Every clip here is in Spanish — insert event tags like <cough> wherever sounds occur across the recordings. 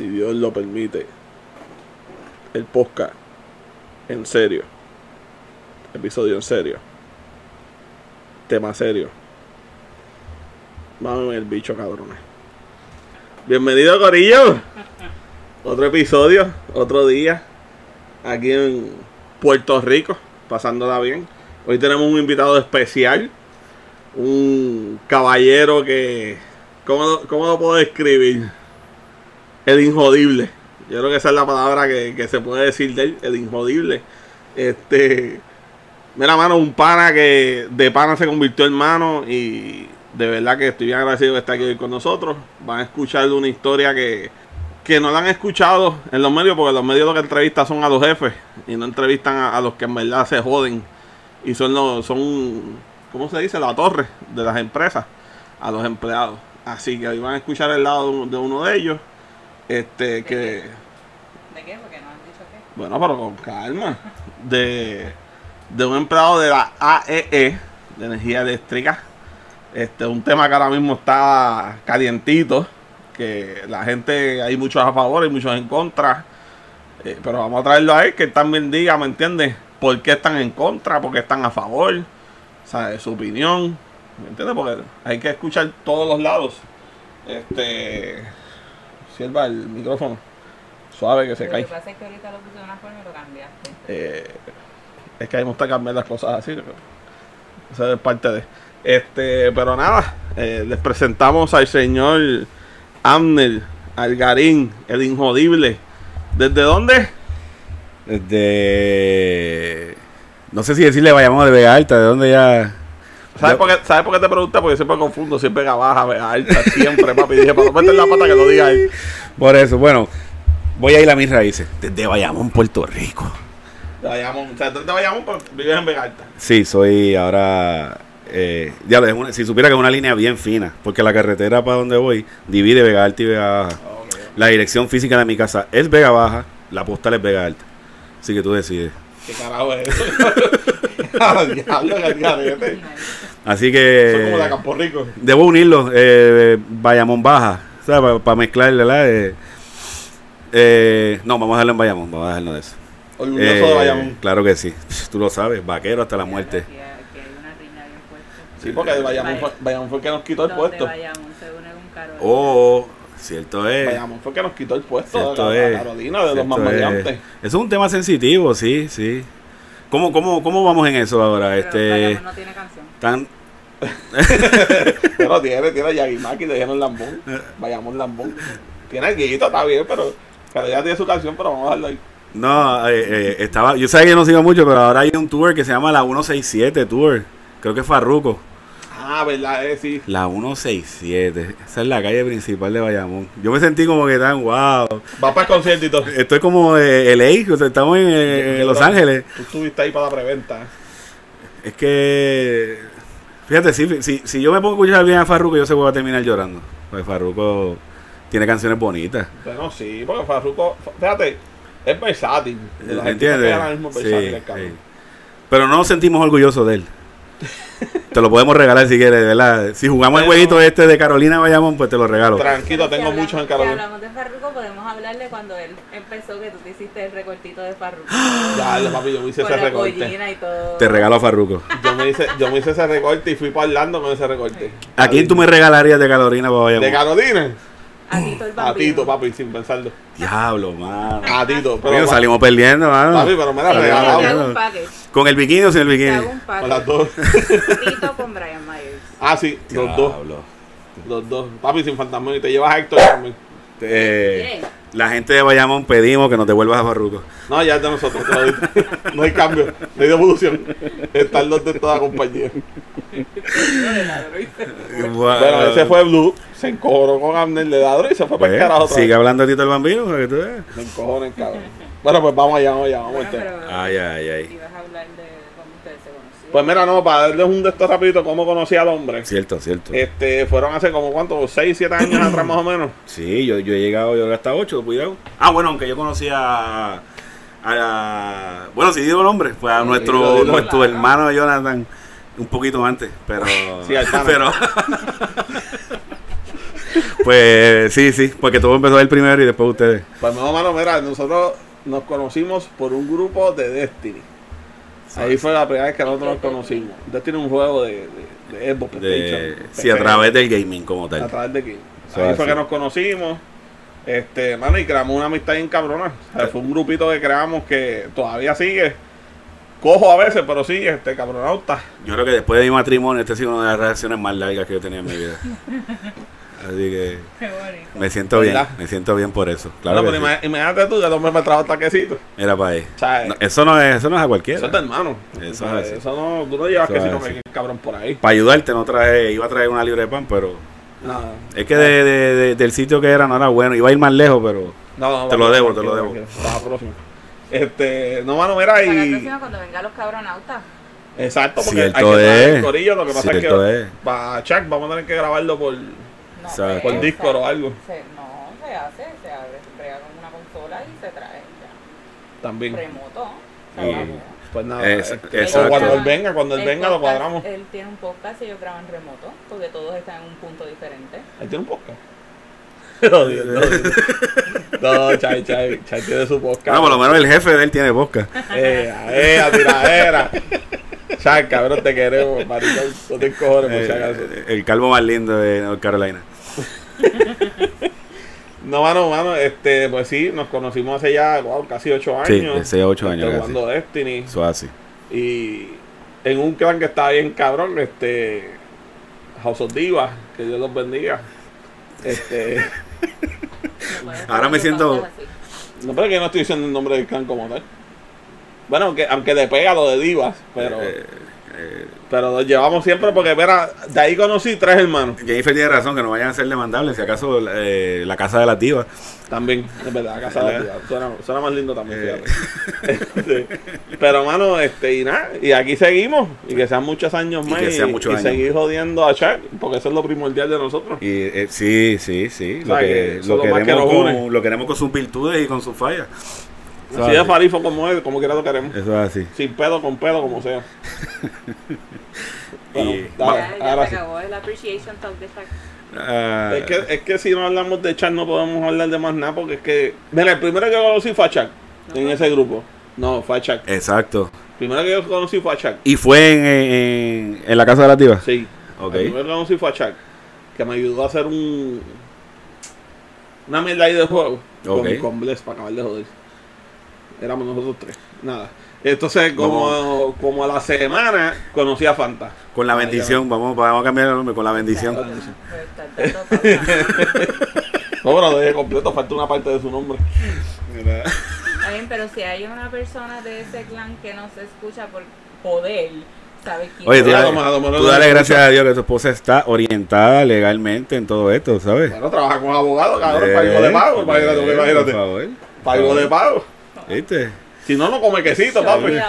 si Dios lo permite, el podcast en serio. Episodio en serio. Tema serio. Vamos el bicho, cabrones. Bienvenido, Corillo. Otro episodio, otro día. Aquí en Puerto Rico, pasándola bien. Hoy tenemos un invitado especial. Un caballero que. ¿Cómo, cómo lo puedo describir? El injodible. Yo creo que esa es la palabra que, que se puede decir de él, el injodible. Este. Mira, mano, un pana que de pana se convirtió en mano y de verdad que estoy bien agradecido de estar aquí hoy con nosotros. Van a escuchar una historia que, que no la han escuchado en los medios porque los medios lo que entrevistan son a los jefes y no entrevistan a, a los que en verdad se joden y son los, son, ¿cómo se dice? La torre de las empresas a los empleados. Así que hoy van a escuchar el lado de uno de ellos. Este, que, ¿De qué? Porque no han dicho qué. bueno, pero con calma. De, de un empleado de la AEE, de energía eléctrica. Este, un tema que ahora mismo está calientito. Que la gente, hay muchos a favor y muchos en contra. Eh, pero vamos a traerlo a él, que él también diga, ¿me entiendes? ¿Por qué están en contra? ¿Por qué están a favor? O sea, su opinión. ¿Me entiendes? Porque hay que escuchar todos los lados. Este. Sierva el micrófono. Suave que se Lo cae. que pasa es que ahorita lo puse de una forma y lo cambiaste. Eh, es que a mí me gusta cambiar las cosas así. pero Eso es parte de. Este, pero nada, eh, les presentamos al señor Amner Algarín, el injodible. ¿Desde dónde? Desde. No sé si decirle vayamos de Vega Alta, de dónde ya. ¿Sabes Ya- por, qué, ¿Sabes por qué te pregunté? Porque siempre confundo, siempre Vega baja, Vega alta, siempre, papi. Dije, para no meter la pata que lo diga él. Por eso, bueno, voy a ir a mis raíces. Desde Bayamón, Puerto Rico. De Bayamón, o sea, tú te Bayamón, pero vives en Vega alta. Sí, soy ahora. Eh, diablo, es una- si supiera que es una línea bien fina, porque la carretera para donde voy divide Vega Alta y Vega Baja. La dirección física de mi casa es Vega Baja, la postal es Vega Alta. Así que tú decides. ¿Qué carajo es eso? <laughs> Ah, Diablo. <laughs> Así como que Campo Rico. debo unirlo, eh, Bayamón Baja, ¿sabes? Para mezclar, ¿verdad? Eh, eh, no, vamos a dejarlo en Bayamón, vamos a dejarlo de eso. Orgulloso Eh, de Bayamón. Claro que sí, tú lo sabes, vaquero hasta la muerte. Aquí, aquí hay una riña bien fuerte. Sí, porque Bayamón fue, Bayamón fue el que nos quitó el puesto. Bayamón se une con Carolina. Oh, cierto es. Bayamón fue el que nos quitó el puesto Cierto de la, es. la Carolina, de los más es. maleantes. Eso es un tema sensitivo, sí, sí. ¿Cómo, cómo, cómo vamos en eso ahora? Pero Este, Bayamón no tiene canción. Pero tiene, tiene Yagimaki, le dijeron Lambón. Bayamón Lambón. Tiene el guito, está bien, pero, pero ya tiene su canción, pero vamos a darlo ahí. no, eh, eh, estaba, yo sabía que no sigo mucho, pero ahora hay un tour que se llama la 167 Tour. Creo que es Farruco. Ah, verdad, eh, sí. La 167. Esa es la calle principal de Bayamón. Yo me sentí como que tan wow. Va para el concierto y todo. Estoy como eh, LA, o sea, estamos en, eh, en Los Ángeles. Tú estuviste ahí para la preventa. Es que, fíjate, si, si, si yo me pongo a escuchar bien a Farruko, yo sé que voy a terminar llorando. Porque Farruko tiene canciones bonitas. Bueno, sí, porque Farruko, fíjate, es versátil. ¿Entiendes? Sí, sí. Pero no nos sentimos orgullosos de él. <laughs> te lo podemos regalar si quieres, ¿verdad? Si jugamos el jueguito este de Carolina Bayamón, pues te lo regalo. Tranquilo, Si tengo hablamos- muchos en Si Carolina. hablamos de Farruko, podemos hablarle cuando él empezó, que tú hiciste el recortito de Farruko. Ya, papi, yo me hice Con ese la recorte. y todo. Te regalo a Farruko. Yo me, hice, yo me hice ese recorte y fui para Orlando con ese recorte. ¿A quién tú me regalarías de Carolina para ¿De Bayamón? Carolina? A Tito el A bambino. Tito, papi, sin pensarlo. Diablo, mano. A Tito, pero. Coño, salimos perdiendo, mano. Papi, pero me la Sí, te regalado. hago un package. ¿Con el bikini o sin el Te bikini? un Con las package. dos. Tito con Brian Myers. Ah, sí, los dos. Diablo. Los dos. Papi, sin fantasma. Y te llevas a Héctor también. Eh, Bien. la gente de Bayamón pedimos que nos devuelvas a Farruko. No, ya es de nosotros. te lo digo. <laughs> no hay cambio. No hay devolución. Están los de toda compañía. Bueno, ese fue Blue. Se encojonó con Abner de Ladro y se fue para el Pues, carajo sigue vez. hablando Tito el Bambino para que tú veas. Se encojona el cabrón. Bueno, pues vamos allá, vamos allá, vamos Bueno, Ay, ay, ay. ibas a hablar de cómo ustedes se conocieron. Pues mira, no, para darles un de estos rapidito, cómo conocí al hombre. Cierto, cierto. Este, fueron hace como cuánto, 6, 7 años <clears throat> atrás más o menos. Sí, yo, yo he llegado yo hasta 8, cuidado. Ah, bueno, aunque yo conocí a. a bueno, si digo el nombre, pues a Sí, nuestro, nuestro hermano Jonathan un poquito antes, pero. <laughs> Sí, al pero Pues sí, sí, porque todo empezó el primero y después ustedes. Pues no, mano, mira, nosotros nos conocimos por un grupo de Destiny. Ahí fue la primera vez que nosotros nos conocimos. Destiny es un juego de, de, de Xbox, De, sí, a través del gaming como a tal. través de aquí. Eso Ahí fue así. que nos conocimos. Este, mano, y creamos una amistad bien cabrona. O sea, fue un grupito que creamos que todavía sigue. Cojo a veces, pero sí, este cabronauta. Yo creo que después de mi matrimonio, esta ha sido una de las relaciones más largas que yo tenía en mi vida. <laughs> Así que Qué bonito. me siento bien, me siento bien por eso. Claro No, que pero sí. ima- imagínate tú, el hombre me trajo taquecito. Era para ahí. No, eso, no es, eso no es a cualquiera. Eso es de hermano. Eso es así. Eso no, tú no llevas que si no me cabrón por ahí. Para ayudarte, no traje, iba a traer una libre de pan, pero Nada. es que de, de- de- del sitio que era no era bueno. Iba a ir más lejos, pero No, no, Te lo debo, te lo debo. tranquilo. Para la próxima. Este, no, mano, mira Para la y. próxima cuando vengan los cabronautas. Exacto, porque Cierto hay que traer es. el corillo. Lo que pasa Cierto es que es. para Chuck vamos a tener que grabarlo por. No, Exacto. Por Discord o algo. Se, no, se hace, se abre, se brega con una consola y se trae ya. También. Remoto. Pues nada. Es- exacto. o cuando él venga, cuando él El venga lo podcast, cuadramos. Él tiene un podcast y ellos graban remoto, porque todos están en un punto diferente. Él tiene un podcast. <laughs> No, Dios, no, Dios. <laughs> no, Chay, Chay, Chay tiene su podcast. no, por lo menos el jefe de él tiene bosca. <laughs> Eh, eh, a tiradera. Chay, cabrón, te queremos, maricón. No te cojones, por si acaso. Eh, el calvo más lindo de North Carolina. No, mano, mano, este, pues sí, nos conocimos hace ya, wow, casi ocho años. Sí, a ocho este, años casi. Jugando Destiny. Eso así. Y en un clan que estaba bien cabrón, este, House of Divas, que Dios los bendiga. Este, <laughs> Ahora me siento- no, pero que no estoy diciendo el nombre del clan como tal. Bueno, aunque, aunque le pega lo de Divas, pero, Eh, eh, pero lo llevamos siempre porque, mira, de ahí conocí tres hermanos. Jennifer tiene razón que no vayan a ser demandables. Si acaso eh, la casa de las divas. También, es verdad, la casa de ¿Verdad? divas. Suena, suena más lindo también, Eh. <laughs> Este, pero, mano, este, y nada, y aquí seguimos, y que sean muchos años Y más, que y, sean muchos y años. seguir jodiendo a Chuck, porque eso es lo primordial de nosotros. Y eh, sí, sí, sí. O que que, que une. lo queremos con sus virtudes y con sus fallas. Eso Así es farifo como es, como quiera lo queremos. Eso es así. Sin pedo, con pedo, como sea. <laughs> Bueno, Y- dale, Ya, ya ahora se sí. acabó el appreciation talk de. Ah, Es que, es que si no hablamos de Chuck no podemos hablar de más nada porque es que... Mira, el primero que conocí fue a Chuck en ese grupo. No, fue a Chuck. Exacto. Primero que yo conocí fue a Chuck. ¿Y fue en, en, en la casa de las divas? Sí. Ok. El primero que conocí fue a Chuck. Que me ayudó a hacer un... Una mierda ahí de juego. Con, con Bless para acabar de joder. Éramos nosotros tres. Nada. Entonces, como, como a la semana, conocí a Fanta. Con la bendición. Vamos, vamos a cambiar el nombre. Con la bendición. Pues. <laughs> No, pero de completo falta una parte de su nombre. Está bien, pero si hay una persona de ese clan que no se escucha por poder, ¿sabes quién Oye, tú dale, tú dale gracias a Dios que tu esposa está orientada legalmente en todo esto, ¿sabes? Bueno, trabaja como abogado, cabrón, para algo de pago. Imagínate, Eh, imagínate. Por favor. Para algo de pago. ¿Viste? Si no, no come quesito, papi. <laughs>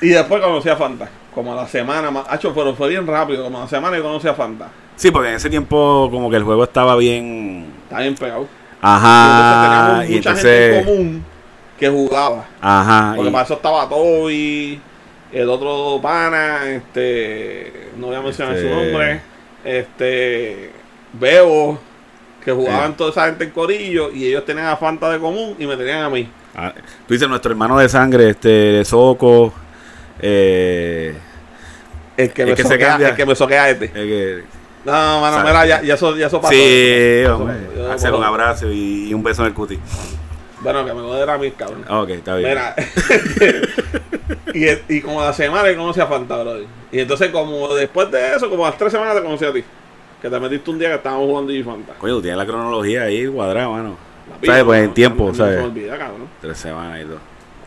Y después conocí a Fanta. Como a la semana más. Hacho, pero fue bien rápido. Como a la semana y conocí a Fanta. Sí, porque en ese tiempo como que el juego estaba bien... Está bien pegado. Ajá. y Y entonces teníamos mucha gente en común que jugaba. Ajá. Porque y- para eso estaba Toby, el otro pana, este. No voy a mencionar Este- su nombre. Este. Bebo. Que jugaban Eh. toda esa gente en corillo y ellos tenían a Fanta de común y me tenían a mí. Ah, tú dices nuestro hermano de sangre, este, Soco, eh, El que, El me que se soquea, cambia. el que me soquea este. el que- No, mano, mira, ya, ya eso, ya eso pasó. sí, hombre, pasó. Yo hacer un abrazo y, y un beso en el cuti. Bueno, que me lo a mí, cabrón. Ok, está bien. Mira, <laughs> y, y como la semana que conocí a Fanta, brother. Y entonces, como después de eso, como a las tres semanas te conocí a ti. Que te metiste un día que estábamos jugando Fanta. Coño, tú tienes la cronología ahí cuadrada, mano. ¿Sabes? Pues en tiempo, ¿sabes? ¿sabes? No se me olvida, cabrón. Tres semanas y todo.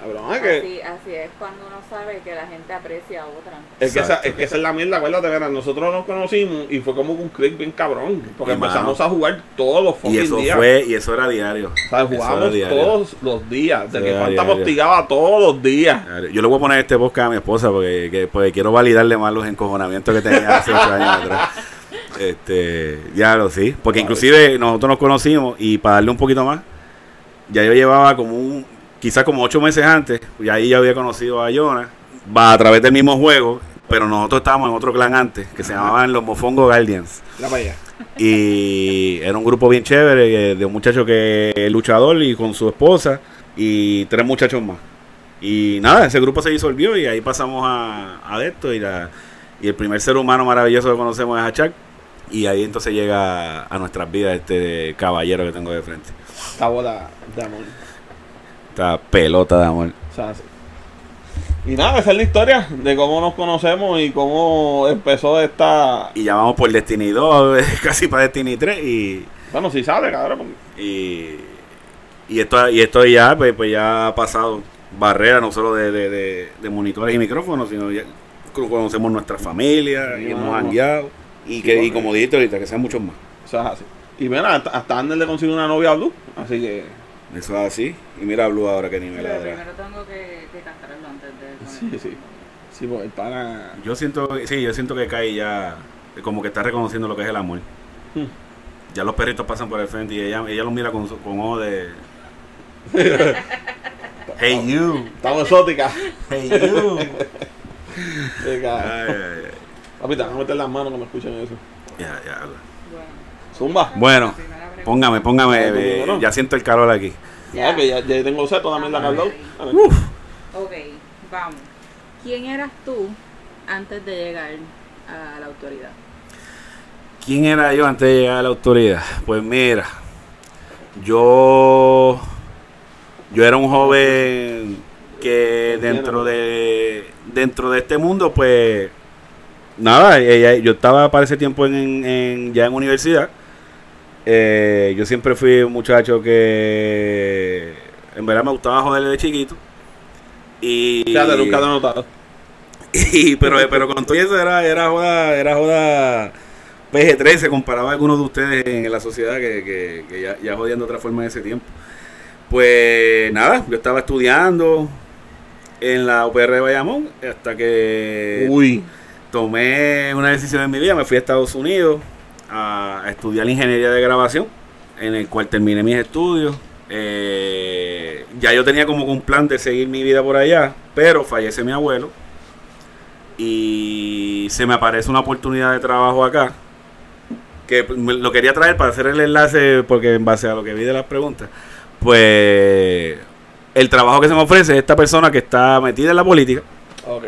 Cabrón, es que, Así, así es cuando uno sabe que la gente aprecia a otra. es, que esa, es que esa es la mierda, acuérdate, nosotros nos conocimos y fue como un click bien cabrón. Porque Y, empezamos mano, a jugar todos los Y fucking eso días. fue, y eso era diario. O sea, Eso jugábamos diario. todos los días. De Eso que Fanta diario. postigaba todos los días. Yo le voy a poner este podcast a mi esposa porque, que- porque quiero validarle más los encojonamientos que tenía hace ocho años atrás. Este, ya lo sí. Porque inclusive nosotros nos conocimos y para darle un poquito más, ya yo llevaba como un, quizás como ocho meses antes, y ahí ya había conocido a Jonah, va a través del mismo juego, pero nosotros estábamos en otro clan antes, que se llamaban los Mofongo Guardians. Allá. Y era un grupo bien chévere eh, de un muchacho que es luchador y con su esposa y tres muchachos más. Y nada, ese grupo se disolvió y ahí pasamos a, a esto y, la, y el primer ser humano maravilloso que conocemos es Hachak. Y ahí entonces llega a nuestras vidas este caballero que tengo de frente. Esta bola de amor. Esta pelota de amor. O sea, sí. Y nada, esa es la historia de cómo nos conocemos y cómo empezó esta. Y ya vamos por Destiny 2, <laughs> casi para Destiny 3 y... Bueno, si sabe, cabrón. Y, y esto y esto ya pues, pues ya ha pasado barrera no solo de, de, de- de monitores y micrófonos sino ya conocemos nuestra familia Sí, y hemos hangueado y que y como dijiste ahorita que sean muchos más O sea, es así. Y mira, hasta, hasta Ander le consiguió una novia a Blue. Así que. eso es así y mira a Blue ahora que ni me Pero primero tengo que, que cantarlo antes de Sí, poner- sí. Sí, porque el pana. yo siento sí yo siento que Kai ya como que está reconociendo lo que es el amor Hmm. ya los perritos pasan por el frente y ella ella los mira con su- con ojos de <laughs> hey you Estamos exóticas. hey you <laughs> Sí, cabrón. Ay, ay, ay. Papi, te van a meter las manos que me escuchen eso. ya ya habla. Bueno, Zumba. Bueno, póngame, póngame, Ah, eh, bueno. ya siento el calor aquí. Ya, que ya, ya tengo set, toda la Carlos. ahí. Uf. Ok, vamos. ¿Quién eras tú antes de llegar a la autoridad? ¿Quién era yo antes de llegar a la autoridad? Pues mira, yo, yo era un joven que dentro de, dentro de este mundo, pues, nada, ella- yo estaba para ese tiempo en, en- ya en universidad. Eh, yo siempre fui un muchacho que en verdad me gustaba joderle de chiquito. Y, Fíjate, nunca he notado. <laughs> y, pero, pero con todo eso era, era joda, era joda PG-13 se comparaba a algunos de ustedes en la sociedad que, que, que ya, ya jodían de otra forma en ese tiempo. Pues nada, yo estaba estudiando en la UPR de Bayamón hasta que Uy. Tomé una decisión en mi vida, me fui a Estados Unidos a, estudiar ingeniería de grabación, en el cual terminé mis estudios. Eh, ya yo tenía como un plan de seguir mi vida por allá, pero fallece mi abuelo y se me aparece una oportunidad de trabajo acá que lo quería traer para hacer el enlace porque en base a lo que vi de las preguntas pues el trabajo que se me ofrece es esta persona que está metida en la política Ok.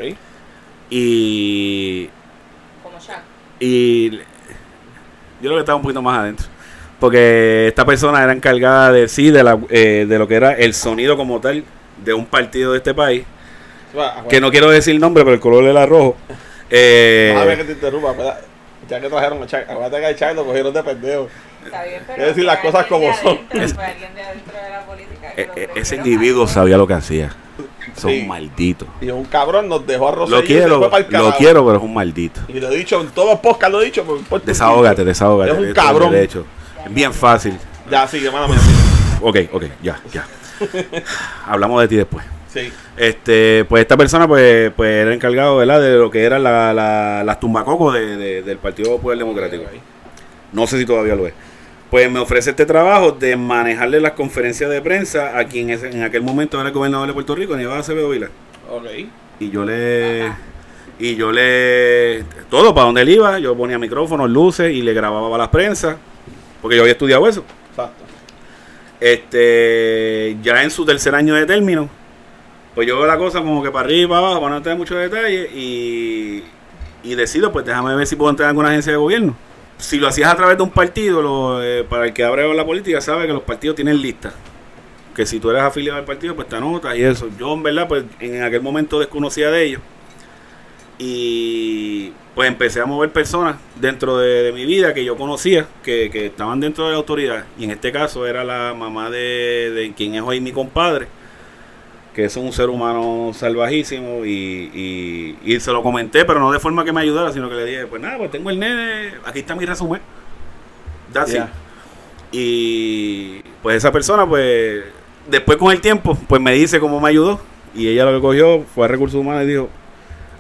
Y Como Shaq. y yo creo que estaba un poquito más adentro. Porque esta persona era encargada de sí, de, la, eh, de lo que era el sonido como tal de un partido de este país. Que no quiero decir el nombre, pero el color era rojo. Eh, Déjame que te interrumpa, pero ya que trajeron a Chuck, acuérdate que a Chuck lo cogieron de pendejo. Está bien, pero Quiero decir las cosas de como son. Es- de adentro de la política. que eh, eh, ese individuo sabía lo que hacía. Son Sí. malditos. Y un cabrón nos dejó a Rosselló Lo y se quiero, fue para el lo quiero, pero es un maldito. Y lo he dicho en todos los podcasts, lo he dicho. Por, Desahógate, desahógate. Es un cabrón. De hecho, es bien fácil. Ya, sigue, mala mía. Ok, ok, ya, ya. <laughs> Hablamos de ti después. Sí. Este, pues esta persona pues, pues era encargado, ¿verdad? De lo que eran la, la- las tumbacocos de, de- del Partido Popular Democrático. No sé si todavía lo es. Pues me ofrece este trabajo de manejarle las conferencias de prensa a quien es- en aquel momento era el gobernador de Puerto Rico, Aníbal Acevedo Vila. Ok. Y yo le... Y yo le... Todo, para donde él iba, yo ponía micrófonos, luces y le grababa a las prensas. Porque yo había estudiado eso. Exacto. Este, ya en su tercer año de término, pues yo veo la cosa como que para arriba y para abajo, para no tener muchos detalles, y, y decido, pues déjame ver si puedo entrar en alguna agencia de gobierno. Si lo hacías a través de un partido, lo, eh, para el que abre la política, sabe que los partidos tienen listas. Que si tú eres afiliado al partido, pues te anotas y eso. Yo, en verdad, pues en aquel momento desconocía de ellos. Y pues empecé a mover personas dentro de, mi vida que yo conocía, que, que estaban dentro de la autoridad. Y en este caso era la mamá de, de quien es hoy mi compadre, que es un ser humano salvajísimo. Y, y, y se lo comenté, pero no de forma que me ayudara, sino que le dije, pues nada, pues tengo el nene, aquí está mi resumen. That's it. Y pues esa persona, pues después con el tiempo, pues me dice cómo me ayudó. Y ella lo que cogió fue a recursos humanos y dijo,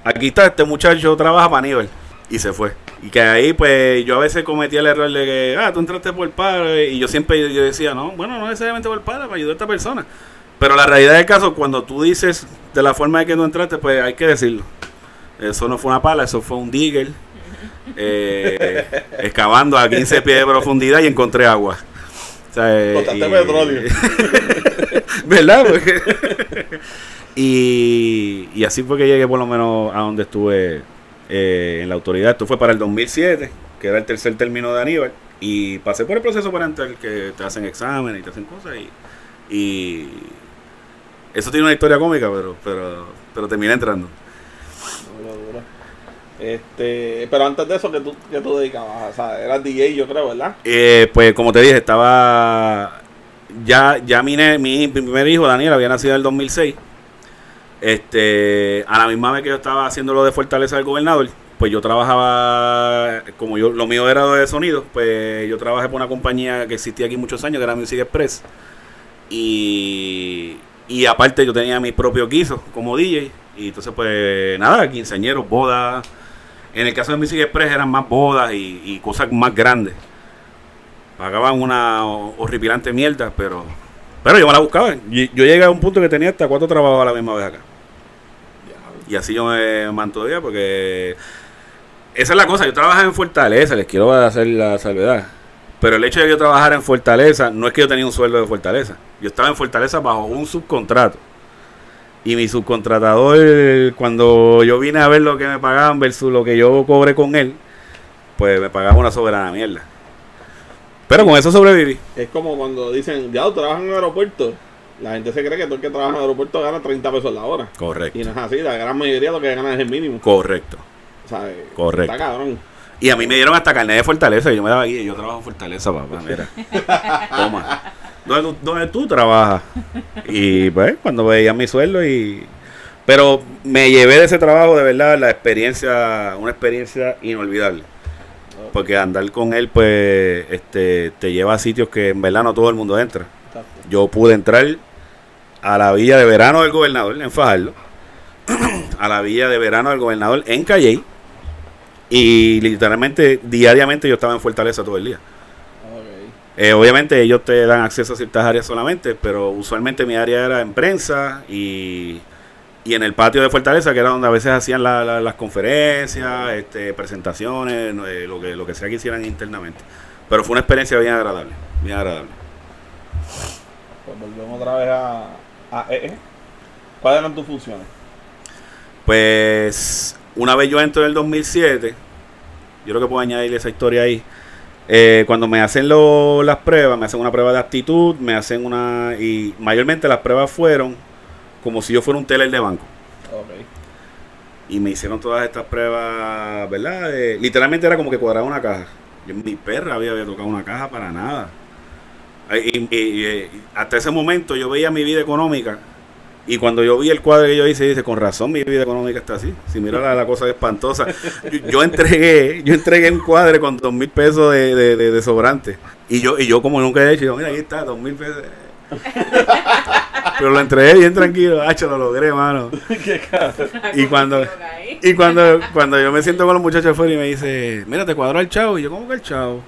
aquí está, este muchacho trabaja para Aníbal. Y se fue. Y que ahí, pues, yo a veces cometía el error de que, ah, tú entraste por padre. Y yo siempre yo decía, no, bueno, no necesariamente por padre, para ayudar a esta persona. Pero la realidad del caso, cuando tú dices de la forma de que tú entraste, pues hay que decirlo. Eso no fue una pala, eso fue un digger. eh, <laughs> excavando a 15 pies de profundidad y encontré agua. O sea, eh, Botaste y- petróleo. <laughs> ¿Verdad? <laughs> Y, y así fue que llegué por lo menos a donde estuve eh, en la autoridad. Esto fue para el 2007, que era el tercer término de Aníbal. Y pasé por el proceso parental que te hacen exámenes y te hacen cosas. Y, y eso tiene una historia cómica, pero, pero, pero terminé entrando. Duro, duro. Este, pero antes de eso, que tú, que tú dedicabas? O sea, eras DJ, yo creo, ¿verdad? Eh, pues como te dije, estaba ya ya mi, mi primer hijo Daniel había nacido en el 2006. Este, a la misma vez que yo estaba haciendo lo de Fortaleza del Gobernador, pues yo trabajaba como yo lo mío era de sonido, pues yo trabajé por una compañía que existía aquí muchos años, que era Music Express. Y y aparte yo tenía mis propios guisos como DJ y entonces pues nada, quinceañeros, bodas. En el caso de Music Express eran más bodas y, cosas más grandes pagaban una ho- horripilante mierda, pero pero yo me la buscaba. Yo llegué a un punto que tenía hasta cuatro trabajos a la misma vez acá. Y así yo me mantuve porque esa es la cosa. Yo trabajaba en Fortaleza, les quiero hacer la salvedad. Pero el hecho de que yo trabajara en Fortaleza no es que yo tenía un sueldo de Fortaleza. Yo estaba en Fortaleza bajo un subcontrato. Y mi subcontratador, cuando yo vine a ver lo que me pagaban versus lo que yo cobré con él, pues me pagaba una soberana mierda. Pero con eso sobreviví. Es como cuando dicen, ya, tú trabajas en un aeropuerto. La gente se cree que todo el que trabaja en el aeropuerto gana 30 pesos la hora. Correcto. Y no es así, la gran mayoría lo que gana es el mínimo. Correcto. ¿sabes? Correcto. Está cabrón. Y a mí me dieron hasta carnet de Fortaleza. y Yo me daba aquí. Yo trabajo en Fortaleza, papá. Mira. <laughs> Toma. ¿Dónde tú, dónde tú trabajas? Y pues, cuando veía mi sueldo y. Pero me llevé de ese trabajo, de verdad, la experiencia, una experiencia inolvidable. Porque andar con él, pues, este, te lleva a sitios que en verdad no todo el mundo entra. Yo pude entrar a la villa de verano del gobernador en Fajardo, <clears throat> a la villa de verano del gobernador en Calley, y literalmente diariamente yo estaba en Fortaleza todo el día. Eh, obviamente ellos te dan acceso a ciertas áreas solamente, pero usualmente mi área era en prensa y, y en el patio de Fortaleza, que era donde a veces hacían la- la- las conferencias, este, presentaciones, eh, lo, que, lo que sea que hicieran internamente. Pero fue una experiencia bien agradable, bien agradable. Pues volvemos otra vez a, a EE. ¿Cuáles eran tus funciones? Pues una vez yo entro en el 2007, yo creo que puedo añadir esa historia ahí. eh, cuando me hacen lo- las pruebas, me hacen una prueba de aptitud, me hacen una. Y mayormente las pruebas fueron como si yo fuera un teller de banco. Ok. Y me hicieron todas estas pruebas, ¿verdad? Eh, literalmente era como que cuadraba una caja. Yo mi perra había, había tocado una caja para nada. Y, y- y, hasta ese momento yo veía mi vida económica. Y cuando yo vi el cuadro que yo hice, dice, con razón mi vida económica está así. Si mira la, la cosa es espantosa. Yo, yo entregué, yo entregué un cuadre con dos mil pesos de, de, de- de sobrante. Y yo, y yo como nunca he hecho, yo, mira, aquí está, dos mil pesos. Pero lo entregué bien tranquilo, hacho, lo logré, mano. <laughs> Y cuando, y cuando, cuando yo me siento con los muchachos afuera y me dice, mira, te cuadró el chavo. Y yo, ¿cómo que el chavo?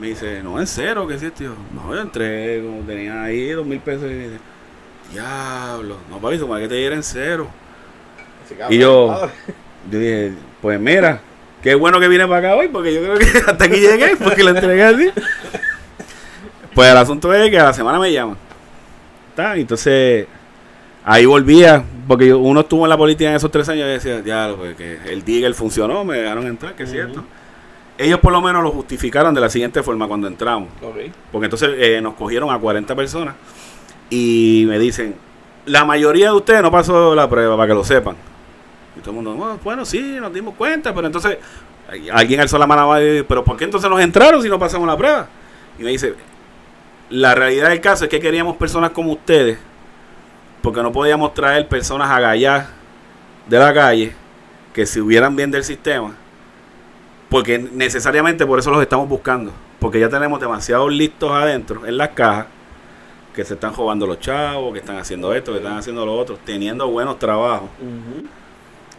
Me dice, no, en cero, ¿qué es tío? No, yo entré, como tenía ahí dos mil pesos. Y me dice, diablo, no, papi, ¿cómo es que te diera en cero? Y yo-. Yo dije, pues mira, qué bueno que vine para acá hoy, porque yo creo que <laughs> hasta aquí llegué, porque lo entregué así. Pues el asunto es que a la semana me llaman. ¿Está? Entonces, ahí volvía, porque yo- uno estuvo en la política en esos tres años y decía, ya, pues, que el Digger funcionó, me dejaron entrar, que es cierto. Ellos por lo menos lo justificaron de la siguiente forma cuando entramos. Porque entonces eh, nos cogieron a 40 personas y me dicen, la mayoría de ustedes no pasó la prueba, para que lo sepan. Y todo el mundo, "Bueno, bueno, sí, nos dimos cuenta, pero entonces alguien alzó la mano y dice, pero ¿por qué entonces nos entraron si no pasamos la prueba? Y me dice, la realidad del caso es que queríamos personas como ustedes, porque no podíamos traer personas agallas de la calle que se hubieran bien del sistema, porque necesariamente por eso los estamos buscando, porque ya tenemos demasiados listos adentro en las cajas que se están robando los chavos, que están haciendo esto, que están haciendo lo otro, teniendo buenos trabajos.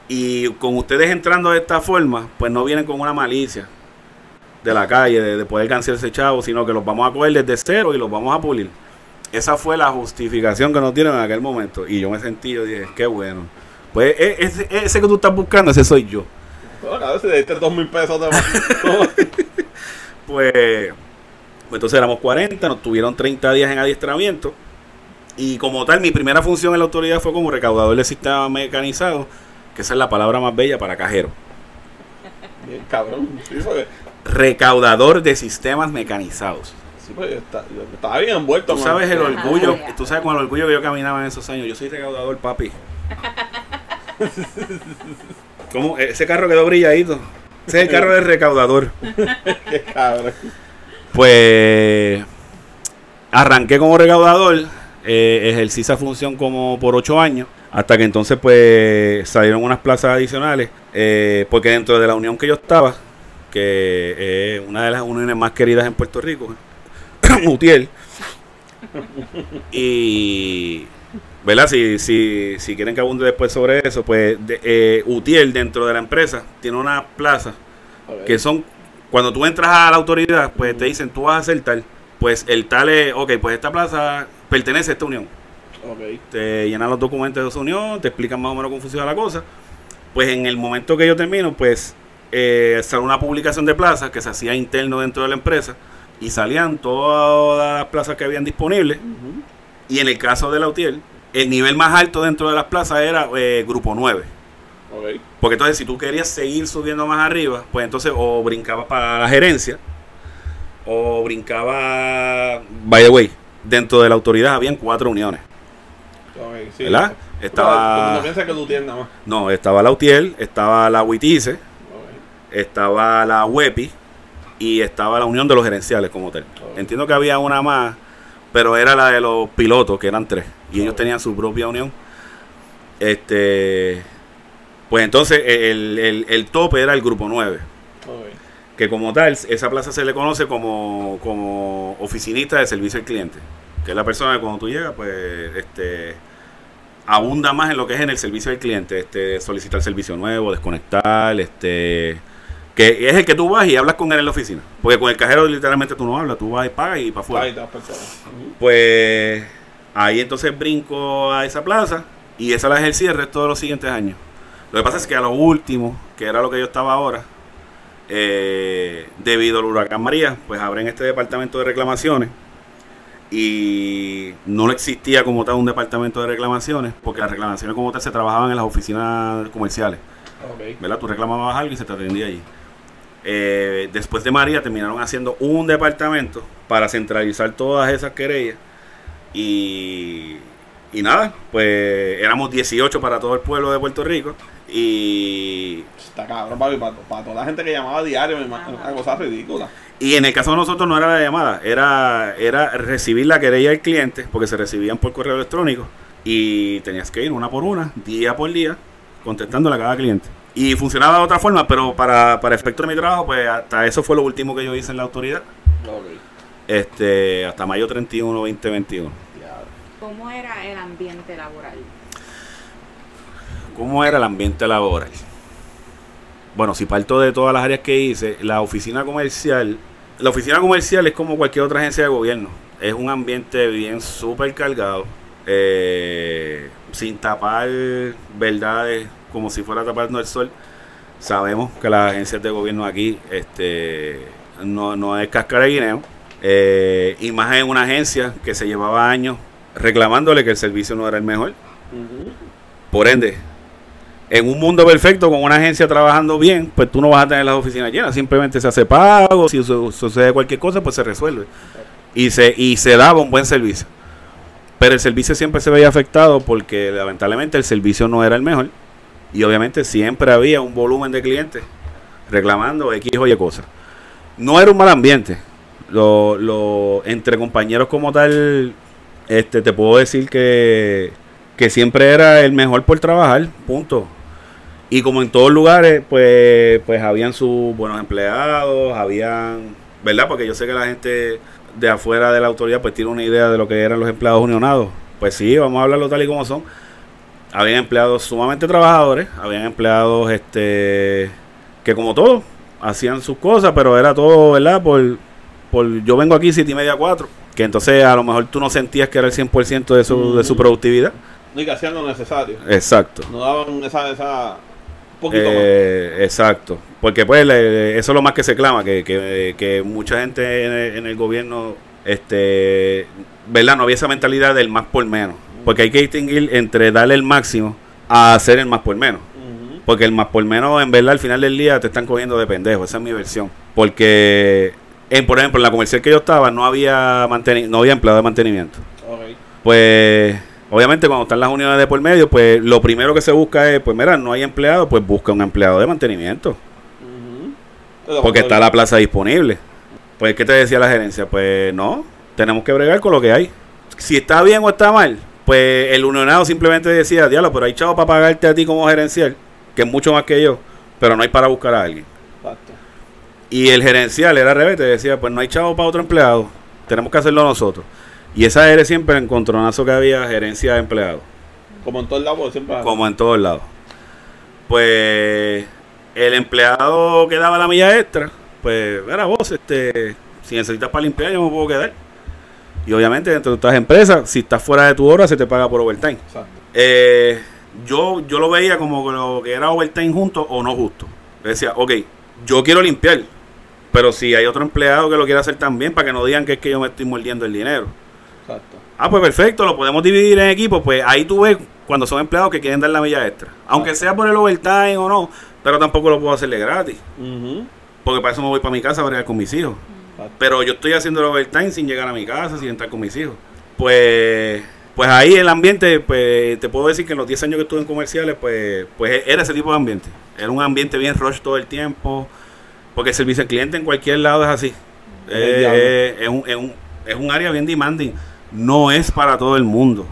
Y con ustedes entrando de esta forma, pues no vienen con una malicia de la calle, de, de poder ganarse chavos, sino que los vamos a coger desde cero y los vamos a pulir. Esa fue la justificación que nos dieron en aquel momento. Y yo me sentí, yo dije, qué bueno. Pues e- ese, ese que tú estás buscando, ese soy yo. Bueno, claro, si le diste dos mil pesos de más. <laughs> Pues entonces éramos 40, nos tuvieron 30 días en adiestramiento. Y como tal, mi primera función en la autoridad fue como recaudador de sistema mecanizado, que esa es la palabra más bella para cajero. Bien, cabrón. Sí, porque, Recaudador de sistemas mecanizados. sí, yo está- yo estaba bien envuelto. Tú man. sabes el orgullo, tú sabes con el orgullo que yo caminaba en esos años. Yo soy recaudador, papi. <laughs> ¿Cómo? Ese carro quedó brilladito. Ese es el carro del recaudador. <laughs> Qué cabrón. Pues arranqué como recaudador, eh, ejercí esa función como por ocho años, hasta que entonces pues salieron unas plazas adicionales, eh, porque dentro de la unión que yo estaba, que es una de las uniones más queridas en Puerto Rico, <coughs> Mutiel, y ¿verdad? Si, si, si quieren que abunde después sobre eso, pues de, eh, Utiel dentro de la empresa tiene una plaza que son cuando tú entras a la autoridad, pues te dicen tú vas a hacer tal, pues el tal es, ok, pues esta plaza pertenece a esta unión. Ok. Te llenan los documentos de esa unión, te explican más o menos cómo funciona la cosa. Pues en el momento que yo termino, pues eh, sale una publicación de plazas que se hacía interno dentro de la empresa y salían todas las plazas que habían disponibles. Y en el caso de la UTIEL, el nivel más alto dentro de las plazas era eh, grupo 9. Porque entonces si tú querías seguir subiendo más arriba, pues entonces o brincabas para la gerencia o brincaba, by the way, dentro de la autoridad habían cuatro uniones, Ok, sí. ¿verdad? Estaba, No piensas que tú tienes nada más. no, estaba la UTIEL, estaba la WITICE, Ok. estaba la WEPI y estaba la unión de los gerenciales como tal. Entiendo que había una más, pero era la de los pilotos, que eran tres, y ellos tenían su propia unión. Este, pues entonces el, el- el tope era el grupo 9. Ok. que como tal, esa plaza se le conoce como, como oficinista de servicio al cliente, que es la persona que cuando tú llegas, pues, este, abunda más en lo que es en el servicio al cliente, este, solicitar servicio nuevo, desconectar, este, que es el que tú vas y hablas con él en la oficina, porque con el cajero literalmente tú no hablas, tú vas y pagas y para afuera. Pues ahí entonces brinco a esa plaza y esa la ejercí el resto de los siguientes años. Lo que pasa es que a lo último, que era lo que yo estaba ahora, eh, debido al huracán María, pues abren este departamento de reclamaciones y no existía como tal un departamento de reclamaciones, porque las reclamaciones como tal se trabajaban en las oficinas comerciales. Ok. ¿verdad? Tú reclamabas algo y se te atendía allí. Eh, después de María terminaron haciendo un departamento para centralizar todas esas querellas y, y nada, pues éramos 18 para todo el pueblo de Puerto Rico y, Está cabrón, papi. Para, para toda la gente que llamaba diario, me imagino. Ajá. Una cosa ridícula. y en el caso de nosotros no era la llamada, era, era recibir la querella del cliente porque se recibían por correo electrónico y tenías que ir una por una, día por día, contestándole a cada cliente. Y funcionaba de otra forma, pero para, para efecto de mi trabajo, pues hasta eso fue lo último que yo hice en la autoridad. Ok. Este, hasta mayo 31, 2021. Diablo. ¿Cómo era el ambiente laboral? ¿Cómo era el ambiente laboral? Bueno, si parto de todas las áreas que hice, la oficina comercial, la oficina comercial es como cualquier otra agencia de gobierno. Es un ambiente bien súper cargado, eh, sin tapar verdades como si fuera tapando el sol. Sabemos que las agencias de gobierno aquí este, no, no es cáscara de guineo. eh, y más en una agencia que se llevaba años reclamándole que el servicio no era el mejor. Por ende, en un mundo perfecto, con una agencia trabajando bien, pues tú no vas a tener las oficinas llenas. Simplemente se hace pago, si su- sucede cualquier cosa, pues se resuelve. Y se, y se daba un buen servicio. Pero el servicio siempre se veía afectado porque lamentablemente el servicio no era el mejor. Y obviamente siempre había un volumen de clientes reclamando X o Y cosas. No era un mal ambiente. Lo, lo, entre compañeros como tal, este, te puedo decir que, que siempre era el mejor por trabajar, punto. Y como en todos lugares, pues, pues habían sus buenos empleados, habían, ¿verdad? Porque yo sé que la gente de afuera de la autoridad pues tiene una idea de lo que eran los empleados unionados. Pues sí, vamos a hablarlo tal y como son. Habían empleados sumamente trabajadores, habían empleados este que como todos hacían sus cosas, pero era todo, ¿verdad? Por, por yo vengo aquí siete y media cuatro, que entonces a lo mejor tú no sentías que era el 100% de su, de su productividad, No, y que hacían lo necesario. Exacto. No daban esa, esa poquito Eh, exacto. Porque pues le- eso es lo más que se clama, que, que, que mucha gente en el, en el gobierno, este, ¿verdad? No había esa mentalidad del más por menos. Porque hay que distinguir entre darle el máximo a hacer el más por menos. más. Porque el más por menos, en verdad, al final del día te están cogiendo de pendejo. Esa es mi versión. Porque, en, por ejemplo, en la comercial que yo estaba, no había, no había empleado de mantenimiento. Ok. Pues, obviamente, cuando están las uniones de por medio, pues lo primero que se busca es, pues mira, no hay empleado, pues busca un empleado de mantenimiento. Porque está la plaza disponible. Pues, ¿qué te decía la gerencia? Pues no, tenemos que bregar con lo que hay. Si está bien o está mal, pues el unionado simplemente decía, diablo, pero hay chavo para pagarte a ti como gerencial, que es mucho más que yo, pero no hay para buscar a alguien. Exacto. Y el gerencial era al revés, te decía, pues no hay chavo para otro empleado, tenemos que hacerlo nosotros. Y esa era siempre el encontronazo que había gerencia de empleados, Como en todos lados, siempre. como en todos lados. Pues el empleado que daba la milla extra, pues, mira vos, este, si necesitas para limpiar, yo me puedo quedar. Y obviamente dentro de estas empresas, si estás fuera de tu hora, se te paga por overtime. Exacto. Eh, yo, yo lo veía como que lo que era overtime justo o no justo. Decía, ok, yo quiero limpiar, pero si hay otro empleado que lo quiere hacer también, para que no digan que es que yo me estoy mordiendo el dinero. Exacto. Ah, pues perfecto, lo podemos dividir en equipos. Pues ahí tú ves cuando son empleados que quieren dar la milla extra. Aunque sea por el overtime o no, pero tampoco lo puedo hacerle gratis. Porque para eso me voy para mi casa a bregar con mis hijos. Exacto. Pero yo estoy haciendo el overtime sin llegar a mi casa, sin estar con mis hijos. Pues, pues ahí el ambiente, pues te puedo decir que en los 10 años que estuve en comerciales, pues, pues era ese tipo de ambiente. Era un ambiente bien rush todo el tiempo. Porque el servicio al cliente en cualquier lado es así. Eh, es, un, es, un, es un área bien demanding. No es para todo el mundo.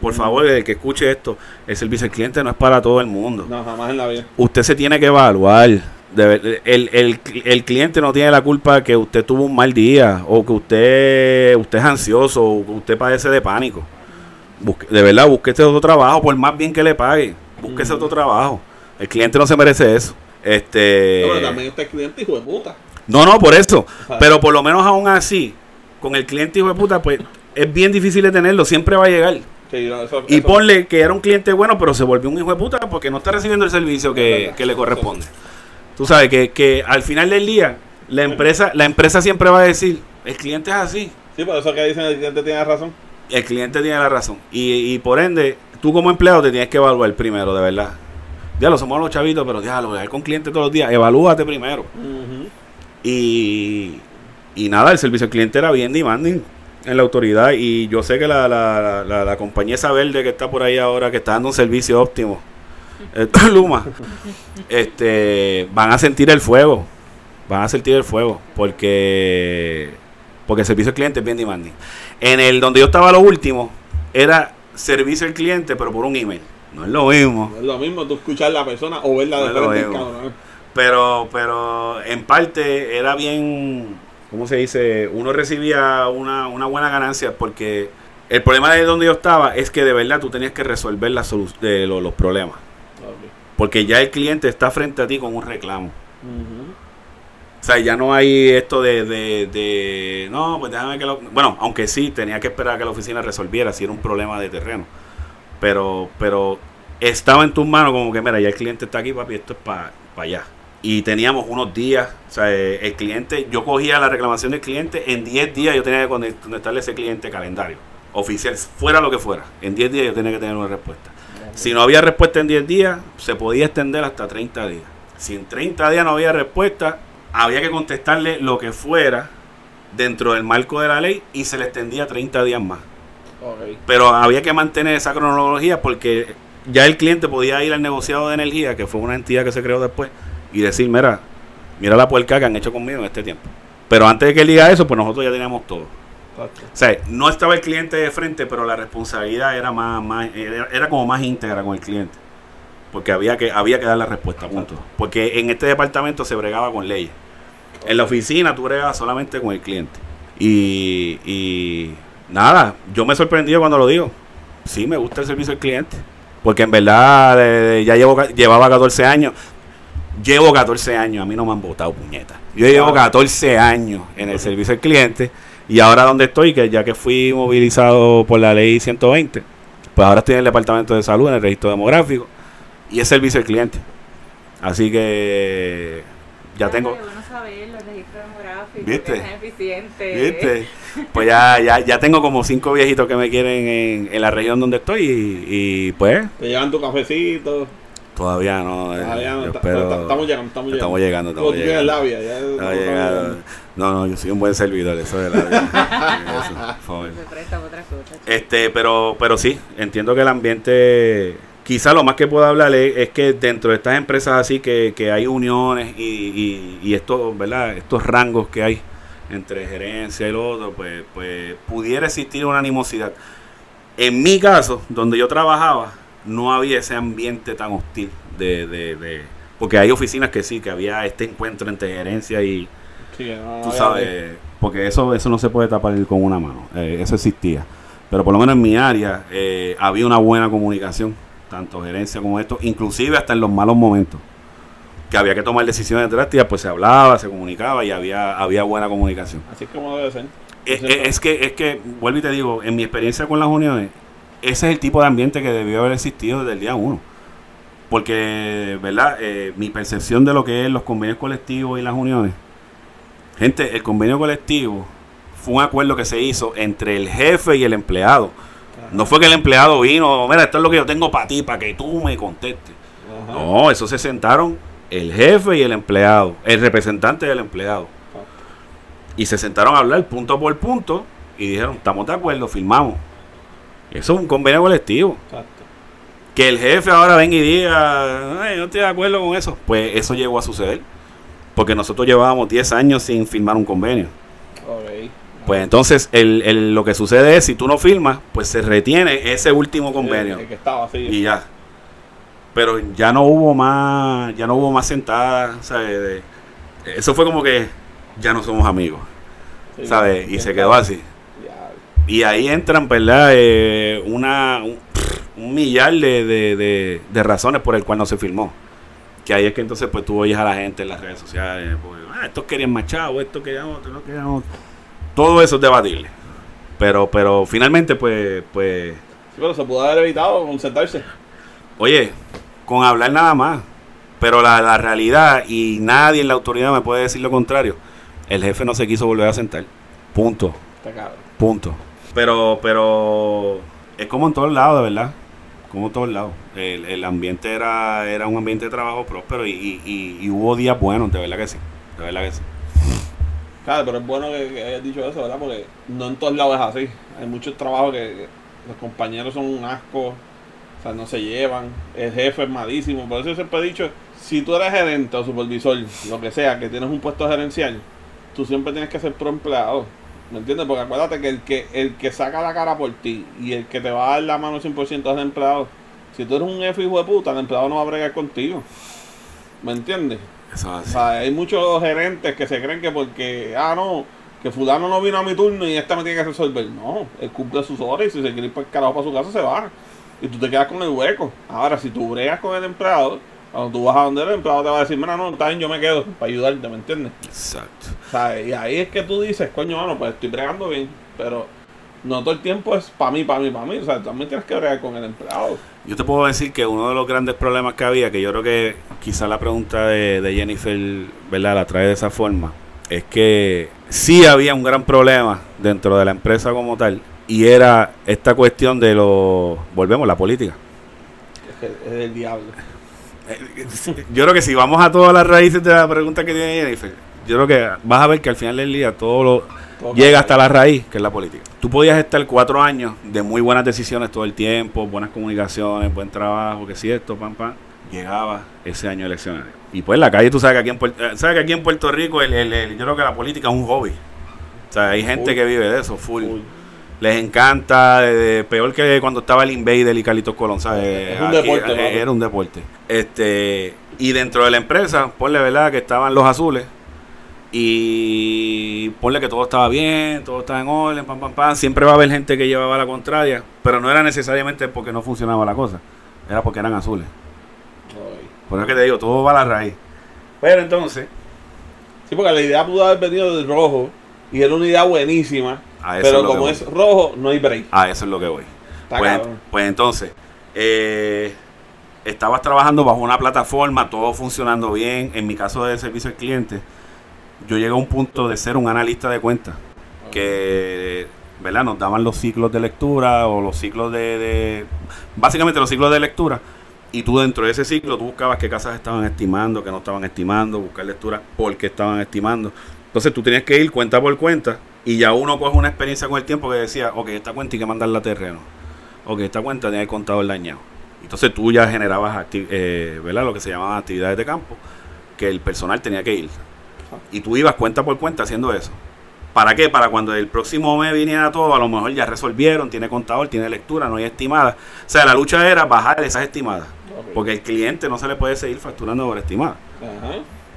Por favor, el que escuche esto, el servicio al cliente no es para todo el mundo No, jamás en la vida. usted se tiene que evaluar. El, el, el cliente no tiene la culpa que usted tuvo un mal día o que usted, usted es ansioso o que usted padece de pánico. Busque- de verdad, búsquese otro trabajo, por más bien que le pague. Búsquese otro trabajo. El cliente no se merece eso. Este, No, pero también está el cliente, hijo de puta. no, no, por eso. Pero por lo menos aún así, con el cliente hijo de puta, pues es bien difícil de tenerlo. Siempre va a llegar. Sí, no, eso- Y eso- ponle que era un cliente bueno, pero se volvió un hijo de puta porque no está recibiendo el servicio que, que le corresponde. Tú sabes que, que al final del día, la empresa, la empresa siempre va a decir, el cliente es así. Sí, por eso que dicen el cliente tiene razón. El cliente tiene la razón. Y, y por ende, tú como empleado te tienes que evaluar primero, de verdad. Diablo, somos los chavitos, pero diablo, ir con clientes todos los días. Evalúate primero. Y, y nada, el servicio al cliente era bien demanding en la autoridad. Y yo sé que la, la, la, la compañía esa verde que está por ahí ahora, que está dando un servicio óptimo, <laughs> Luma, este, van a sentir el fuego. Van a sentir el fuego. Porque, porque el servicio al cliente es bien demanding. En el donde yo estaba lo último, era servicio al cliente, pero por un email. No es lo mismo. No es lo mismo tú escuchar a la persona o verla No de frente, cabrón. Pero, pero en parte era bien, ¿cómo se dice? Uno recibía una, una buena ganancia porque el problema de donde yo estaba es que de verdad tú tenías que resolver la de lo- los problemas. Porque ya el cliente está frente a ti con un reclamo. O sea, ya no hay esto de, de, de, no, pues déjame que lo... Bueno, aunque sí, tenía que esperar a que la oficina resolviera si era un problema de terreno. Pero, pero estaba en tus manos como que, mira, ya el cliente está aquí, papi, esto es para allá. Y teníamos unos días, o sea, eh, el cliente, yo cogía la reclamación del cliente, en 10 días yo tenía que conect- conectarle a ese cliente calendario, oficial, fuera lo que fuera. En 10 días yo tenía que tener una respuesta. Si no había respuesta en 10 días, se podía extender hasta 30 días. Si en 30 días no había respuesta, había que contestarle lo que fuera dentro del marco de la ley y se le extendía 30 días más. Ok. Pero había que mantener esa cronología porque ya el cliente podía ir al negociado de energía, que fue una entidad que se creó después, y decir, mira, mira la puerca que han hecho conmigo en este tiempo. Pero antes de que él diga eso, pues nosotros ya teníamos todo. Exacto. O sea, no estaba el cliente de frente, pero la responsabilidad era más, más era, era como más íntegra con el cliente. Porque había que, había que dar la respuesta, punto. Porque en este departamento se bregaba con leyes. En la oficina tú bregabas solamente con el cliente. Y, y nada, yo me he sorprendido cuando lo digo. Sí, me gusta el servicio al cliente. Porque en verdad eh, ya llevo, llevaba 14 años. Llevo 14 años, a mí no me han votado puñetas. Yo llevo 14 años en el servicio al cliente y ahora donde estoy, que ya que fui movilizado por la ley 120, Pues ahora estoy en el departamento de salud, en el registro demográfico, y es servicio al cliente. Así que ya tengo... Bueno saber, los registros demográficos, ¿Viste? que sean eficientes. ¿Viste? Pues ya, ya, ya tengo como cinco viejitos que me quieren en, en la región donde estoy y, y, pues Te llevan tu cafecito. Todavía no. eh, Todavía no, espero- ta- estamos llegando, estamos llegando. Estamos llegando, estamos labia, ya Estamos llegando. No, no, yo soy un buen servidor, eso de la <laughs> Eso. Este, pero, pero sí, entiendo que el ambiente, quizá lo más que puedo hablar es, es que dentro de estas empresas así que, que hay uniones y, y, y estos, ¿verdad? Estos rangos que hay entre gerencia y lo otro, pues, pues pudiera existir una animosidad. En mi caso, donde yo trabajaba, no había ese ambiente tan hostil de, de, de porque hay oficinas que sí, que había este encuentro entre gerencia y, Sí, no, tú sabes, porque eso eso no se puede tapar con una mano, eh, eso existía. Pero por lo menos en mi área eh, había una buena comunicación, tanto gerencia como esto, inclusive hasta en los malos momentos, que había que tomar decisiones drásticas, pues se hablaba, se comunicaba y había, había buena comunicación. Así es como debe ser. Sí, eh, es que, es que, vuelvo y te digo, en mi experiencia con las uniones, ese es el tipo de ambiente que debió haber existido desde el día uno. Porque, ¿verdad? Eh, mi percepción de lo que es los convenios colectivos y las uniones. Gente, el convenio colectivo fue un acuerdo que se hizo entre el jefe y el empleado. No fue que el empleado vino, mira, esto es lo que yo tengo para ti, para que tú me contestes. Ajá. No, eso se sentaron el jefe y el empleado, el representante del empleado. Y se sentaron a hablar punto por punto y dijeron, estamos de acuerdo, firmamos. Eso es un convenio colectivo. Exacto. Que el jefe ahora venga y diga, "Ay, no estoy de acuerdo con eso. Pues eso llegó a suceder. Porque nosotros llevábamos 10 años sin firmar un convenio. Ok. Pues entonces el, el- lo que sucede es, si tú no firmas, pues se retiene ese último convenio. El, que estaba así. y ya. Pero ya no hubo más, ya no hubo más sentadas, ¿sabes? De- eso fue como que ya no somos amigos, Sí, ¿sabes? Y se quedó así. Y ahí entran, ¿verdad? Eh, una, un, un millar de, de, de- de razones por el cual no se firmó. Que ahí es que entonces pues tú oyes a la gente en las redes sociales, pues, ah, estos querían más chavos, estos querían otro, no querían otro. Todo eso es debatible. Pero, pero finalmente, pues, pues, Sí, pero se pudo haber evitado con sentarse. Oye, con hablar nada más. Pero la, la realidad, y nadie en la autoridad me puede decir lo contrario, el jefe no se quiso volver a sentar. Punto. Punto. Pero, pero es como en todos lados, de verdad. Como en todos lados. El, el ambiente era, era un ambiente de trabajo próspero y, y- y- y hubo días buenos, de verdad que sí. De verdad que sí. Claro, pero es bueno que, que hayas dicho eso, ¿verdad? Porque no en todos lados es así. Hay muchos trabajos que, que los compañeros son un asco, o sea, no se llevan. El jefe es malísimo. Por eso yo siempre he dicho, si tú eres gerente o supervisor, lo que sea, que tienes un puesto gerencial, tú siempre tienes que ser pro empleado. ¿Me entiendes? Porque acuérdate que el que el que saca la cara por ti y el que te va a dar la mano 100% es el empleado. Si tú eres un jefe hijo de puta, el empleado no va a bregar contigo. ¿Me entiendes? Eso es O sea, hay muchos gerentes que se creen que porque, ah, no, que fulano no vino a mi turno y esta me tiene que resolver. No, él cumple sus horas y si se quiere ir para el carajo para su casa se va. Y tú te quedas con el hueco. Ahora, si tú bregas con el empleado, cuando tú vas a donde el empleado te va a decir, mira, no, está bien, yo me quedo para ayudarte, ¿me entiendes? Exacto. O sea, y ahí es que tú dices, coño, bueno, pues estoy bregando bien, pero no todo el tiempo es para mí, para mí, para mí. O sea, también tienes que bregar con el empleado. Yo te puedo decir que uno de los grandes problemas que había, que yo creo que quizá la pregunta de, de Jennifer, ¿verdad?, la trae de esa forma, es que sí había un gran problema dentro de la empresa como tal, y era esta cuestión de lo, volvemos, la política. Es, que es el diablo. <laughs> Yo creo que si vamos a todas las raíces de la pregunta que tiene Jennifer, yo creo que vas a ver que al final del día todo lo Todo llega hasta la raíz, que es la política. Tú podías estar cuatro años de muy buenas decisiones todo el tiempo, buenas comunicaciones, buen trabajo, que si esto, pam, pam. Llegaba ese año eleccionario. Y pues en la calle, tú sabes que aquí en Puerto, eh, sabes que aquí en Puerto Rico, el, el- el- yo creo que la política es un hobby. O sea, hay gente Full. que vive de eso, full. Full. Les encanta, eh, peor que cuando estaba el Invader y Carlitos Colón, ¿sabes? Es un deporte, eh, papi. Era un deporte. Este, y dentro de la empresa, ponle verdad que estaban los azules. Y ponle que todo estaba bien, todo estaba en orden, pam, pam, pam. Siempre va a haber gente que llevaba la contraria, pero no era necesariamente porque no funcionaba la cosa, era porque eran azules. Ay. Por eso es que te digo, todo va a la raíz. Pero entonces, Sí, porque la idea pudo haber venido del rojo y era una idea buenísima. A eso es Pero como es rojo, no hay break. a eso es lo que voy. Pues, pues entonces, eh, estabas trabajando bajo una plataforma, todo funcionando bien. En mi caso de servicio al cliente, yo llegué a un punto de ser un analista de cuentas, que ¿verdad? nos daban los ciclos de lectura o los ciclos de, de- Básicamente los ciclos de lectura. Y tú dentro de ese ciclo, tú buscabas qué casas estaban estimando, qué no estaban estimando, buscar lectura por qué estaban estimando. Entonces tú tenías que ir cuenta por cuenta y ya uno coge una experiencia con el tiempo que decía, ok, esta cuenta hay que mandarla a terreno. Ok, esta cuenta tiene el contador dañado. Entonces tú ya generabas eh, ¿verdad? lo que se llamaban actividades de campo, que el personal tenía que ir. Y tú ibas cuenta por cuenta haciendo eso. ¿Para qué? Para cuando el próximo mes viniera todo, a lo mejor ya resolvieron, tiene contador, tiene lectura, no hay estimada. O sea, la lucha era bajar esas estimadas. Porque el cliente no se le puede seguir facturando por estimada.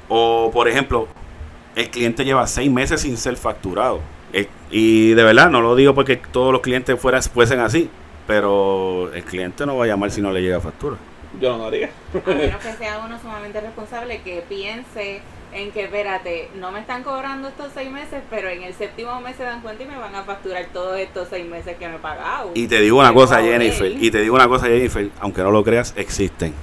O, por ejemplo, el cliente lleva seis meses sin ser facturado. Y de verdad, no lo digo porque todos los clientes fueran, fuesen así, pero el cliente no va a llamar si no le llega factura. Yo no lo haría. A menos <laughs> que sea uno sumamente responsable que piense en que, espérate, no me están cobrando estos seis meses, pero en el séptimo mes se dan cuenta y me van a facturar todos estos seis meses que me he pagado. Y te digo una cosa. Jennifer, y te digo una cosa, Jennifer, aunque no lo creas, existen.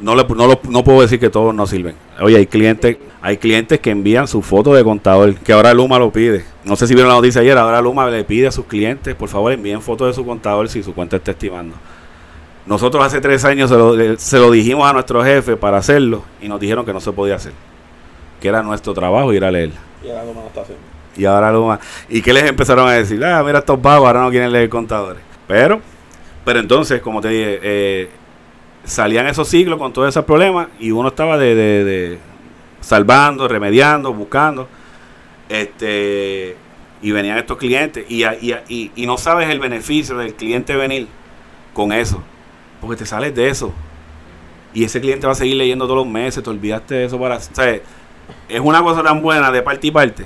No, le, no, lo- no puedo decir que todos no sirven. Oye, hay clientes, hay clientes que envían su foto de contador, que ahora Luma lo pide. No sé si vieron la noticia ayer, ahora Luma le pide a sus clientes, por favor, envíen fotos de su contador si su cuenta está estimando. Nosotros hace tres años se lo, le- se lo dijimos a nuestro jefe para hacerlo y nos dijeron que no se podía hacer. Que era nuestro trabajo ir a leerla. Y ahora no lo está haciendo. Y ahora Luma. ¿Y qué les empezaron a decir? Ah, mira estos vagos, ahora no quieren leer contadores. Pero, pero entonces, como te dije, eh, salían esos siglos con todos esos problemas y uno estaba de, de- de salvando, remediando, buscando. Este y venían estos clientes y, y, y, y no sabes el beneficio del cliente venir con eso. Porque te sales de eso. Y ese cliente va a seguir leyendo todos los meses, te olvidaste de eso para... O sea, es una cosa tan buena de parte y parte.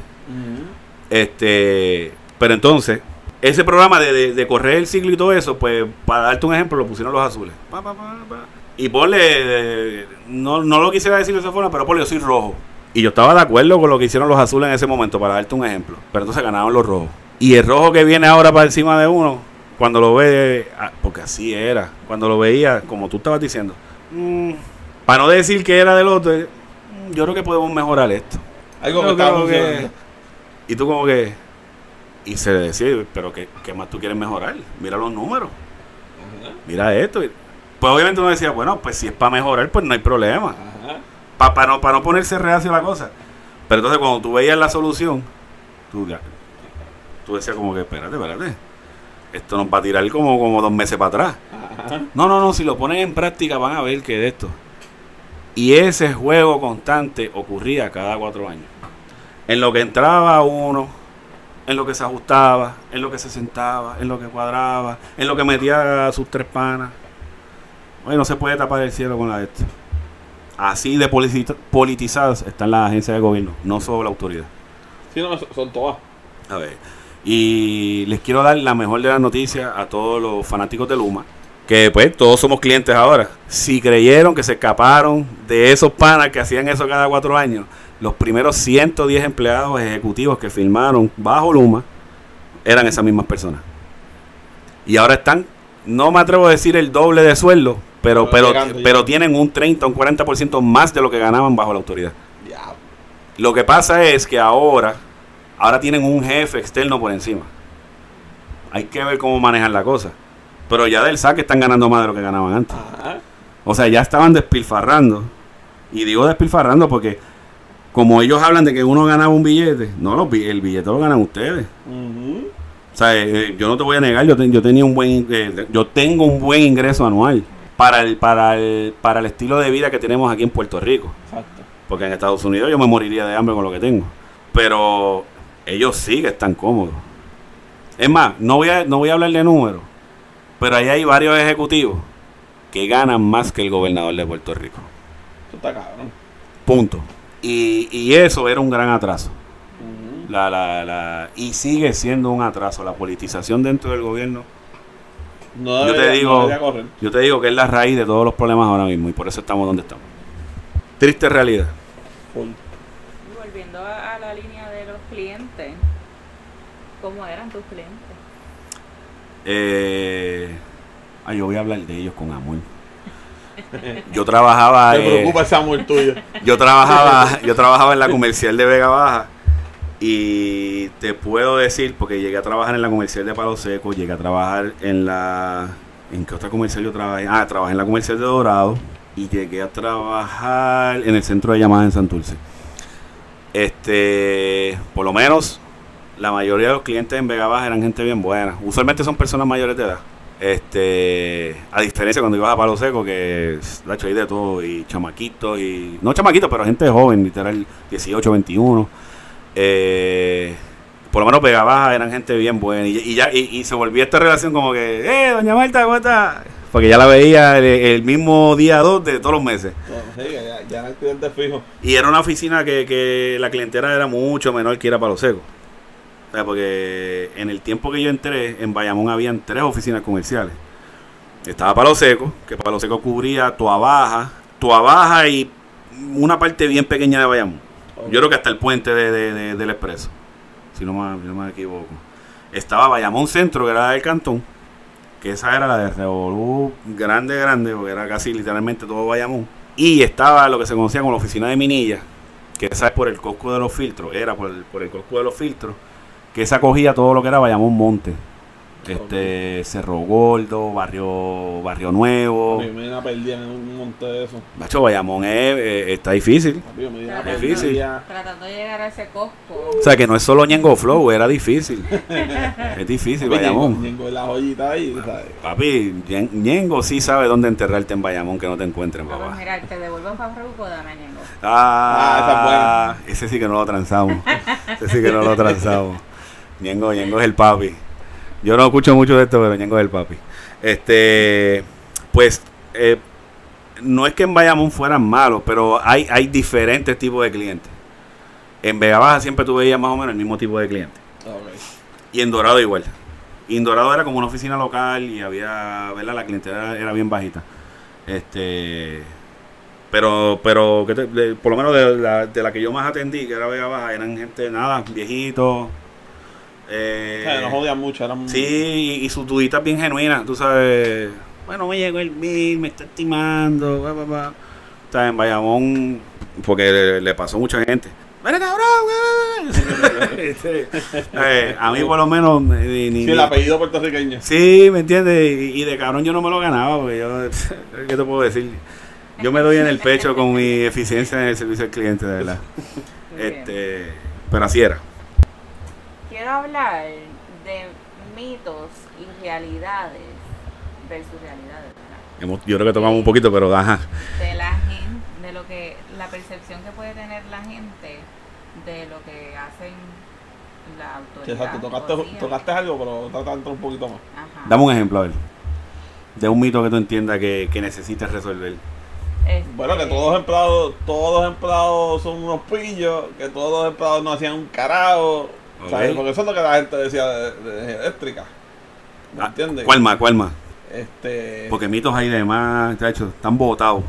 Este, pero entonces, ese programa de, de- de correr el ciclo y todo eso, pues para darte un ejemplo, lo pusieron los azules. Pa, pa, pa, pa. Y ponle, eh, no, no lo quisiera decir de esa forma, pero ponle, yo soy rojo. Y yo estaba de acuerdo con lo que hicieron los azules en ese momento, para darte un ejemplo. Pero entonces ganaron los rojos. Y el rojo que viene ahora para encima de uno, cuando lo ve, ah, porque así era, cuando lo veía, como tú estabas diciendo, mm, para no decir que era del otro, eh, mm, yo creo que podemos mejorar esto. Algo que que- y tú como que... Y se le decía, pero ¿qué, qué más tú quieres mejorar? Mira los números, Ajá. mira esto. Pues obviamente uno decía, bueno, pues si es para mejorar, pues no hay problema. Para no, pa no ponerse reacio a la cosa. Pero entonces cuando tú veías la solución, tú, ya- tú decías como que, espérate, espérate. Esto nos va a tirar como, como dos meses para atrás. Ajá. No, no, no, si lo ponen en práctica van a ver que de esto. Y ese juego constante ocurría cada cuatro años. En lo que entraba uno, en lo que se ajustaba, en lo que se sentaba, en lo que cuadraba, en lo que metía sus tres panas. Oye, no se puede tapar el cielo con la de esto. Así de politiza- politizadas están las agencias de gobierno, no solo la autoridad. Sí, no, son todas. A ver. Y les quiero dar la mejor de las noticias a todos los fanáticos de Luma. Que pues todos somos clientes ahora. Si creyeron que se escaparon de esos panas que hacían eso cada cuatro años, los primeros 110 empleados ejecutivos que firmaron bajo Luma eran esas mismas personas. Y ahora están, no me atrevo a decir el doble de sueldo, pero, Pero pero, tienen un 30 o un 40% más de lo que ganaban bajo la autoridad. Lo que pasa es que ahora, ahora tienen un jefe externo por encima. Hay que ver cómo manejan la cosa. Pero ya del saque están ganando más de lo que ganaban antes. Ajá. O sea, ya estaban despilfarrando. Y digo despilfarrando porque como ellos hablan de que uno ganaba un billete, no, los el billete lo ganan ustedes. O sea, eh, yo no te voy a negar, yo, te- yo tenía un buen, eh, yo tengo un buen ingreso anual para el, para el, para el estilo de vida que tenemos aquí en Puerto Rico. Exacto. Porque en Estados Unidos yo me moriría de hambre con lo que tengo. Pero ellos sí que están cómodos. Es más, no voy a, no voy a hablar de números. Pero ahí hay varios ejecutivos que ganan más que el gobernador de Puerto Rico. Eso está cabrón. Punto. Y, y eso era un gran atraso. La, la, la, y sigue siendo un atraso. La politización dentro del gobierno. No Yo te debería- digo- no debería. Yo te digo que es la raíz de todos los problemas ahora mismo. Y por eso estamos donde estamos. Triste realidad. Y Volviendo a, a la línea de los clientes, ¿cómo eran tus clientes? Eh, yo voy a hablar de ellos con amor. <laughs> Yo trabajaba. Te preocupa amor tuyo. yo trabajaba, <laughs> yo trabajaba en la comercial de Vega Baja y te puedo decir, porque llegué a trabajar en la comercial de Palo Seco, llegué a trabajar en la... ¿En qué otra comercial yo trabajé? Ah, trabajé en la comercial de Dorado y llegué a trabajar en el centro de llamadas en Santurce. Este, por lo menos, la mayoría de los clientes en Vega Baja eran gente bien buena. Usualmente son personas mayores de edad. Este, a diferencia cuando ibas a Palo Seco, que la hecho de todo, y chamaquitos, y no chamaquitos, pero gente joven, literal, 18, 21. Eh, por lo menos Vega Baja eran gente bien buena. Y, y ya, y, y se volvió esta relación como que, eh, doña Marta, ¿cómo está? Porque ya la veía el, el mismo día 2 de todos los meses. Sí, ya, ya era el cliente fijo. Y era una oficina que, que la clientela era mucho menor que era Palo Seco. Porque en el tiempo que yo entré, en Bayamón habían tres oficinas comerciales. Estaba Palo Seco, que Palo Seco cubría Tua Baja, y una parte bien pequeña de Bayamón. Yo creo que hasta el puente de- del Expreso, si no, me, no me equivoco. Estaba Bayamón Centro, que era la del Cantón, que esa era la de Revolú, grande, grande, porque era casi literalmente todo Bayamón. Y estaba lo que se conocía como la oficina de Minilla, que esa es por el Cosco de los Filtros, era por el, por el Cosco de los Filtros, que esa cogía todo lo que era Bayamón Monte. Este, Cerro Gordo, Barrio, Barrio Nuevo. A mí me di una perdida en un monte de eso. Macho, Bayamón es, eh, está difícil. Yo me Claro, difícil. Tratando de llegar a ese Costco. O sea, que no es solo Ñengo Flow, era difícil. <laughs> es difícil, Papi, Bayamón. Ñengo de la joyita ahí, ¿sabes? Papi, Ñen- Ñengo sí sabe dónde enterrarte en Bayamón que no te encuentren, Ah, papá. mira, te devuelvo para Ruco, dame Ñengo. Ah, ese sí que no lo transamos. ese sí que no lo transamos. Ñengo, Ñengo es el papi. Yo no escucho mucho de esto, pero Ñengo es el papi. Este, pues, eh, no es que en Bayamón fueran malos, pero hay, hay diferentes tipos de clientes. En Vega Baja siempre tú veías más o menos el mismo tipo de cliente. Y en Dorado igual. Y en Dorado era como una oficina local y había, ¿verdad? La clientela era bien bajita. Este, pero, pero que te- de- por lo menos de la, de la que yo más atendí, que era Vega Baja, eran gente, nada, viejitos. Eh, O sea, no jodían mucho, eran... sí, y, y sus duditas bien genuinas, tú sabes. Bueno, me llegó el bill, me está estimando, bla, bla, bla. O sea, en Bayamón, porque le, le pasó a mucha gente. ¡Mira, cabrón! güey". Este, eh, a mí por lo menos ni, ni- Sí, el apellido puertorriqueño. Sí, ¿me entiendes? Y, y de cabrón yo no me lo ganaba, porque yo, <laughs> ¿qué te puedo decir? Yo me doy en el pecho con mi eficiencia en el servicio al cliente, de verdad. Muy bien. Este, pero así era. Quiero hablar de mitos y realidades versus realidades, ¿verdad? Hemos- Yo creo que tomamos un poquito, pero ajá. De la gente, de lo que, la percepción que puede tener la gente de lo que hacen la autoridad. exacto, tocaste, tocaste algo, pero trata un poquito más. Ajá. Dame un ejemplo, a ver. De un mito que tú entiendas que, que necesites resolver. Este, Bueno, que todos los empleados, todos los empleados son unos pillos, que todos los empleados no hacían un carajo. Ok. ¿sabes? Porque eso es lo que la gente decía de, de eléctrica. ¿Me Ah, entiendes? ¿Cuál más? ¿Cuál más? Este, Porque mitos hay demás, de hecho, están botados.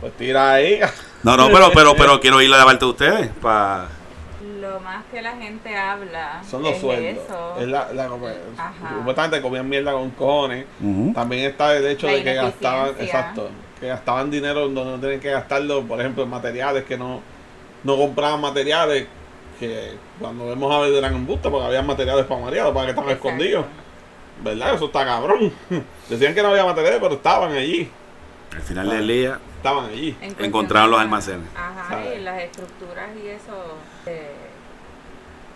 pues tira ahí. <laughs> No, no, pero, pero, pero <laughs> quiero ir a la parte de ustedes. Pa... Lo más que la gente habla Son los es sueldos. eso. Es la, la, Ajá. supuestamente comían mierda con cojones. También está el hecho La de que gastaban, exacto, que gastaban dinero donde no tienen que gastarlo, por ejemplo, en materiales que no, no compraban materiales que cuando vemos a ver eran embustes porque había materiales para mareados, para que estaban Exacto. escondidos. ¿Verdad? Eso está cabrón. <laughs> Decían que no había materiales, pero estaban allí. Al final del día, Estaban allí. En encontraron los almacenes. Ajá, ¿Sabes? y las estructuras y eso. eh,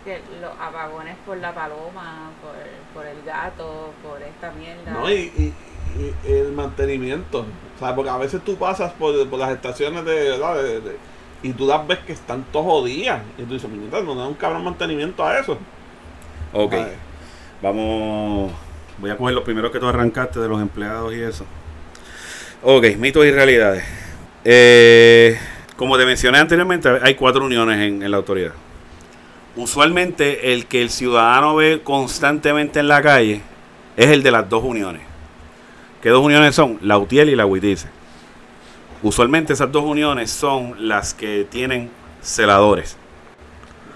que los apagones por la paloma, por, por el gato, por esta mierda. ¿No? Y, y- y el mantenimiento. ¿sabes? Porque a veces tú pasas por, por las estaciones de, ¿verdad? De- de- y tú las ves que están todos jodidas. Y tú dices, "Puñeta, no da un cabrón mantenimiento a eso. Ok. Vamos. Voy a coger los primeros que tú arrancaste de los empleados y eso. Ok, mitos y realidades. Eh, como te mencioné anteriormente, hay cuatro uniones en, en la autoridad. Usualmente el que el ciudadano ve constantemente en la calle es el de las dos uniones. ¿Qué dos uniones son? La UTIEL y la UITICE. Usualmente esas dos uniones son las que tienen celadores.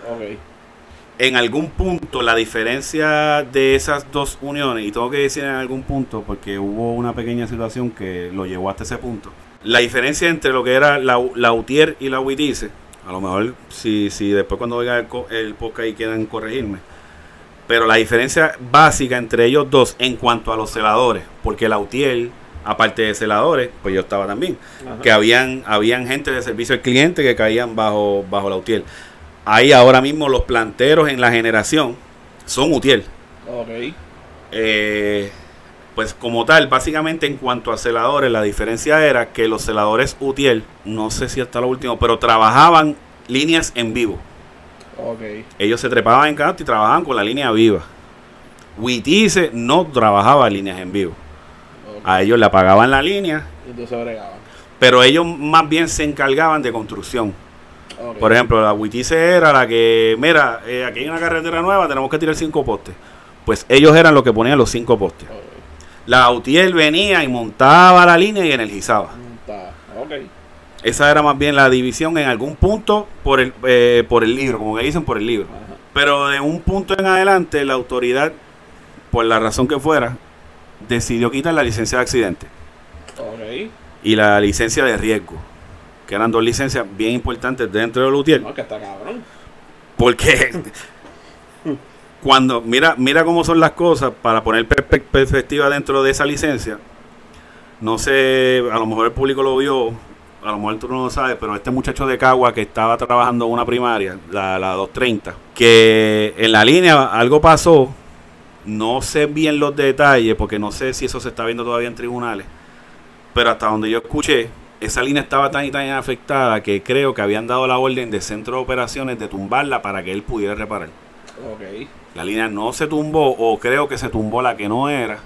Ok. en algún punto la diferencia de esas dos uniones, y tengo que decir en algún punto porque hubo una pequeña situación que lo llevó hasta ese punto, la diferencia entre lo que era la, la UTIER y la UITICE, a lo mejor si, si después cuando oigan el, el podcast y quieran corregirme, pero la diferencia básica entre ellos dos en cuanto a los celadores, porque la UTIER, aparte de celadores, pues yo estaba también, Ajá. que habían, habían gente de servicio al cliente que caían bajo, bajo la UTIER. Ahí ahora mismo los planteros en la generación son UTIER. Ok. Eh, pues como tal, básicamente en cuanto a celadores, la diferencia era que los celadores UTIER, no sé si hasta lo último, pero trabajaban líneas en vivo. Ok. Ellos se trepaban en canto y trabajaban con la línea viva. Witice no trabajaba líneas en vivo. A ellos le apagaban la línea, Y entonces pero ellos más bien se encargaban de construcción. Por ejemplo, la Witice era la que, mira, eh, aquí hay una carretera nueva, tenemos que tirar cinco postes. Pues ellos eran los que ponían los cinco postes. La UTIER venía y montaba la línea y energizaba. Está. Ok. Esa era más bien la división en algún punto por el, eh, por el libro, como que dicen por el libro. Ajá. Pero de un punto en adelante, la autoridad, por la razón que fuera, decidió quitar la licencia de accidente y la licencia de riesgo, que eran dos licencias bien importantes dentro del UTIER. No, que está cabrón. Porque <laughs> cuando, mira, mira cómo son las cosas, para poner perspe- perspectiva dentro de esa licencia, no sé, a lo mejor el público lo vio, a lo mejor tú no lo sabes, pero este muchacho de Cagua que estaba trabajando en una primaria, la, la 230, que en la línea algo pasó, no sé bien los detalles, porque no sé si eso se está viendo todavía en tribunales, pero hasta donde yo escuché, esa línea estaba tan y tan afectada que creo que habían dado la orden de centro de operaciones de tumbarla para que él pudiera reparar. Ok. La línea no se tumbó, o creo que se tumbó la que no era,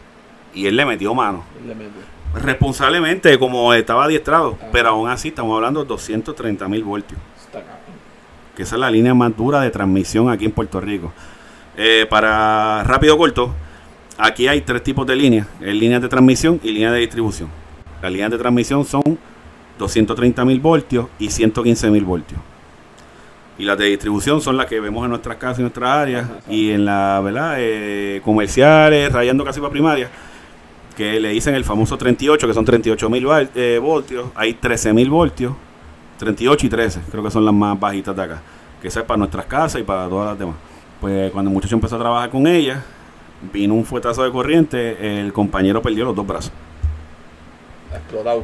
y él le metió mano. Le mete. Responsablemente, como estaba adiestrado, Ah. pero aún así estamos hablando de 230 mil voltios, Está que esa es la línea más dura de transmisión aquí en Puerto Rico. Eh, para rápido corto, aquí hay tres tipos de líneas, eh, líneas de transmisión y líneas de distribución. Las líneas de transmisión son 230 mil voltios y 115 mil voltios. Y las de distribución son las que vemos en nuestras casas y nuestras áreas y en la verdad eh, comerciales, rayando casi para primaria, que le dicen el famoso 38, que son 38 mil voltios. Hay 13 mil voltios, 38 y 13, creo que son las más bajitas de acá. Que esa es para nuestras casas y para todas las demás. Pues cuando el muchacho empezó a trabajar con ella, vino un fuetazo de corriente, el compañero perdió los dos brazos. Explotado.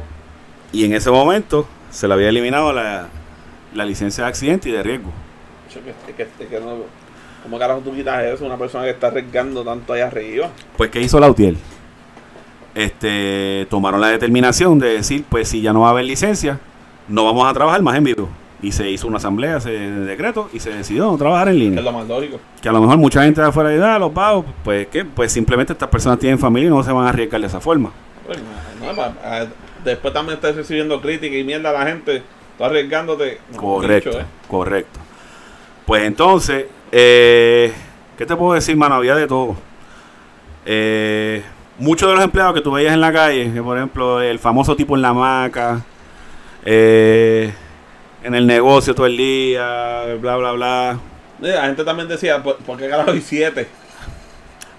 Y en ese momento se le había eliminado la, la licencia de accidente y de riesgo. Yo que- es que- es que no- ¿Cómo carajo tú quitas eso? Una persona que está arriesgando tanto allá arriba. Pues, ¿qué hizo la UTIEL? Este, tomaron la determinación de decir, pues si ya no va a haber licencia, no vamos a trabajar más en vivo. Y se hizo una asamblea, se decreto y se decidió no trabajar en Que línea. es lo más lógico. Que a lo mejor mucha gente de afuera dice, ah, los pagos, pues que pues simplemente estas personas tienen familia y no se van a arriesgar de esa forma. Bueno, no, después también estás recibiendo crítica y mierda a la gente. Tú arriesgándote. Correcto, eh. correcto. Pues entonces, eh, ¿qué te puedo decir, mano? Había de todo. Eh, muchos de los empleados que tú veías en la calle, que por ejemplo, el famoso tipo en la hamaca, eh, en el negocio todo el día, bla, bla, bla. La gente también decía, ¿por, por qué carajo hay siete?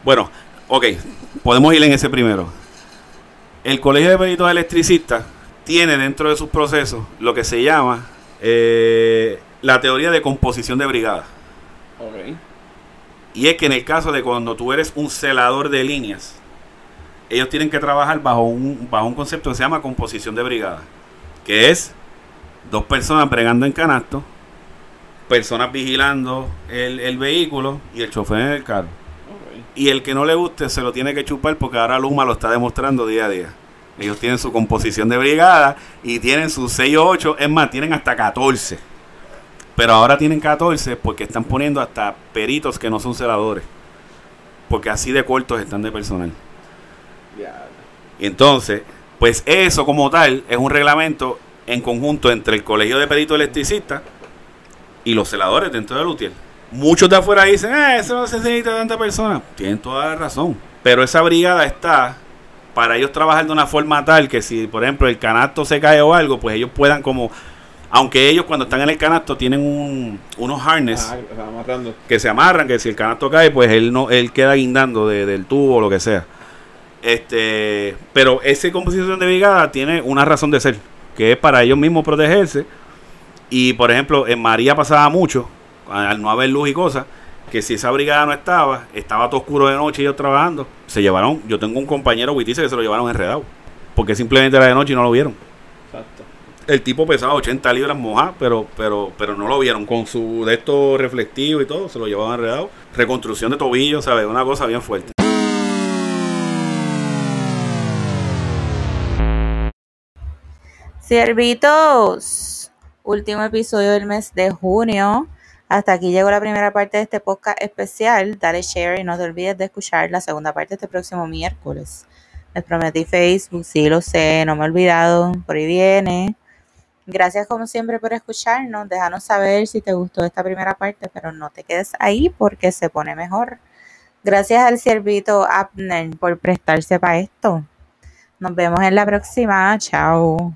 Bueno, ok, podemos ir en ese primero. El Colegio de Peritos Electricistas tiene dentro de sus procesos lo que se llama eh, la teoría de composición de brigada. Ok. Y es que en el caso de cuando tú eres un celador de líneas, ellos tienen que trabajar bajo un, bajo un concepto que se llama composición de brigada, que es dos personas bregando en canasto, personas vigilando el, el vehículo y el chofer en el carro. Y el que no le guste se lo tiene que chupar porque ahora Luma lo está demostrando día a día. Ellos tienen su composición de brigada y tienen sus 6 o 8, es más, tienen hasta 14. Pero ahora tienen 14 porque están poniendo hasta peritos que no son celadores. Porque así de cortos están de personal. Y entonces, pues eso como tal es un reglamento en conjunto entre el Colegio de Peritos Electricistas y los celadores dentro del UTIEL. Muchos de afuera dicen, ah, eso no se necesita tanta persona. Tienen toda la razón. Pero esa brigada está para ellos trabajar de una forma tal que si, por ejemplo, el canasto se cae o algo, pues ellos puedan como Aunque ellos cuando están en el canasto tienen un- unos harness Ah, que se amarran, que si el canasto cae, pues él no, él queda guindando de- del tubo o lo que sea. Este, pero esa composición de brigada tiene una razón de ser, que es para ellos mismos protegerse. Y por ejemplo, en María pasaba mucho, al no haber luz y cosas, que si esa brigada no estaba, estaba todo oscuro de noche y ellos trabajando, se llevaron, yo tengo un compañero huitice que se lo llevaron enredado, porque simplemente era de noche y no lo vieron. Exacto. El tipo pesaba 80 libras mojadas, pero, pero, pero no lo vieron. Con su de esto reflectivo y todo, se lo llevaban enredado. Reconstrucción de tobillo, ¿sabes? Una cosa bien fuerte. Siervitos, último episodio del mes de junio. Hasta aquí llegó la primera parte de este podcast especial. Dale share y no te olvides de escuchar la segunda parte este próximo miércoles. Les prometí Facebook, sí lo sé, no me he olvidado, por ahí viene. Gracias como siempre por escucharnos. Déjanos saber si te gustó esta primera parte, pero no te quedes ahí porque se pone mejor. Gracias al siervito Abner por prestarse para esto. Nos vemos en la próxima. Chao.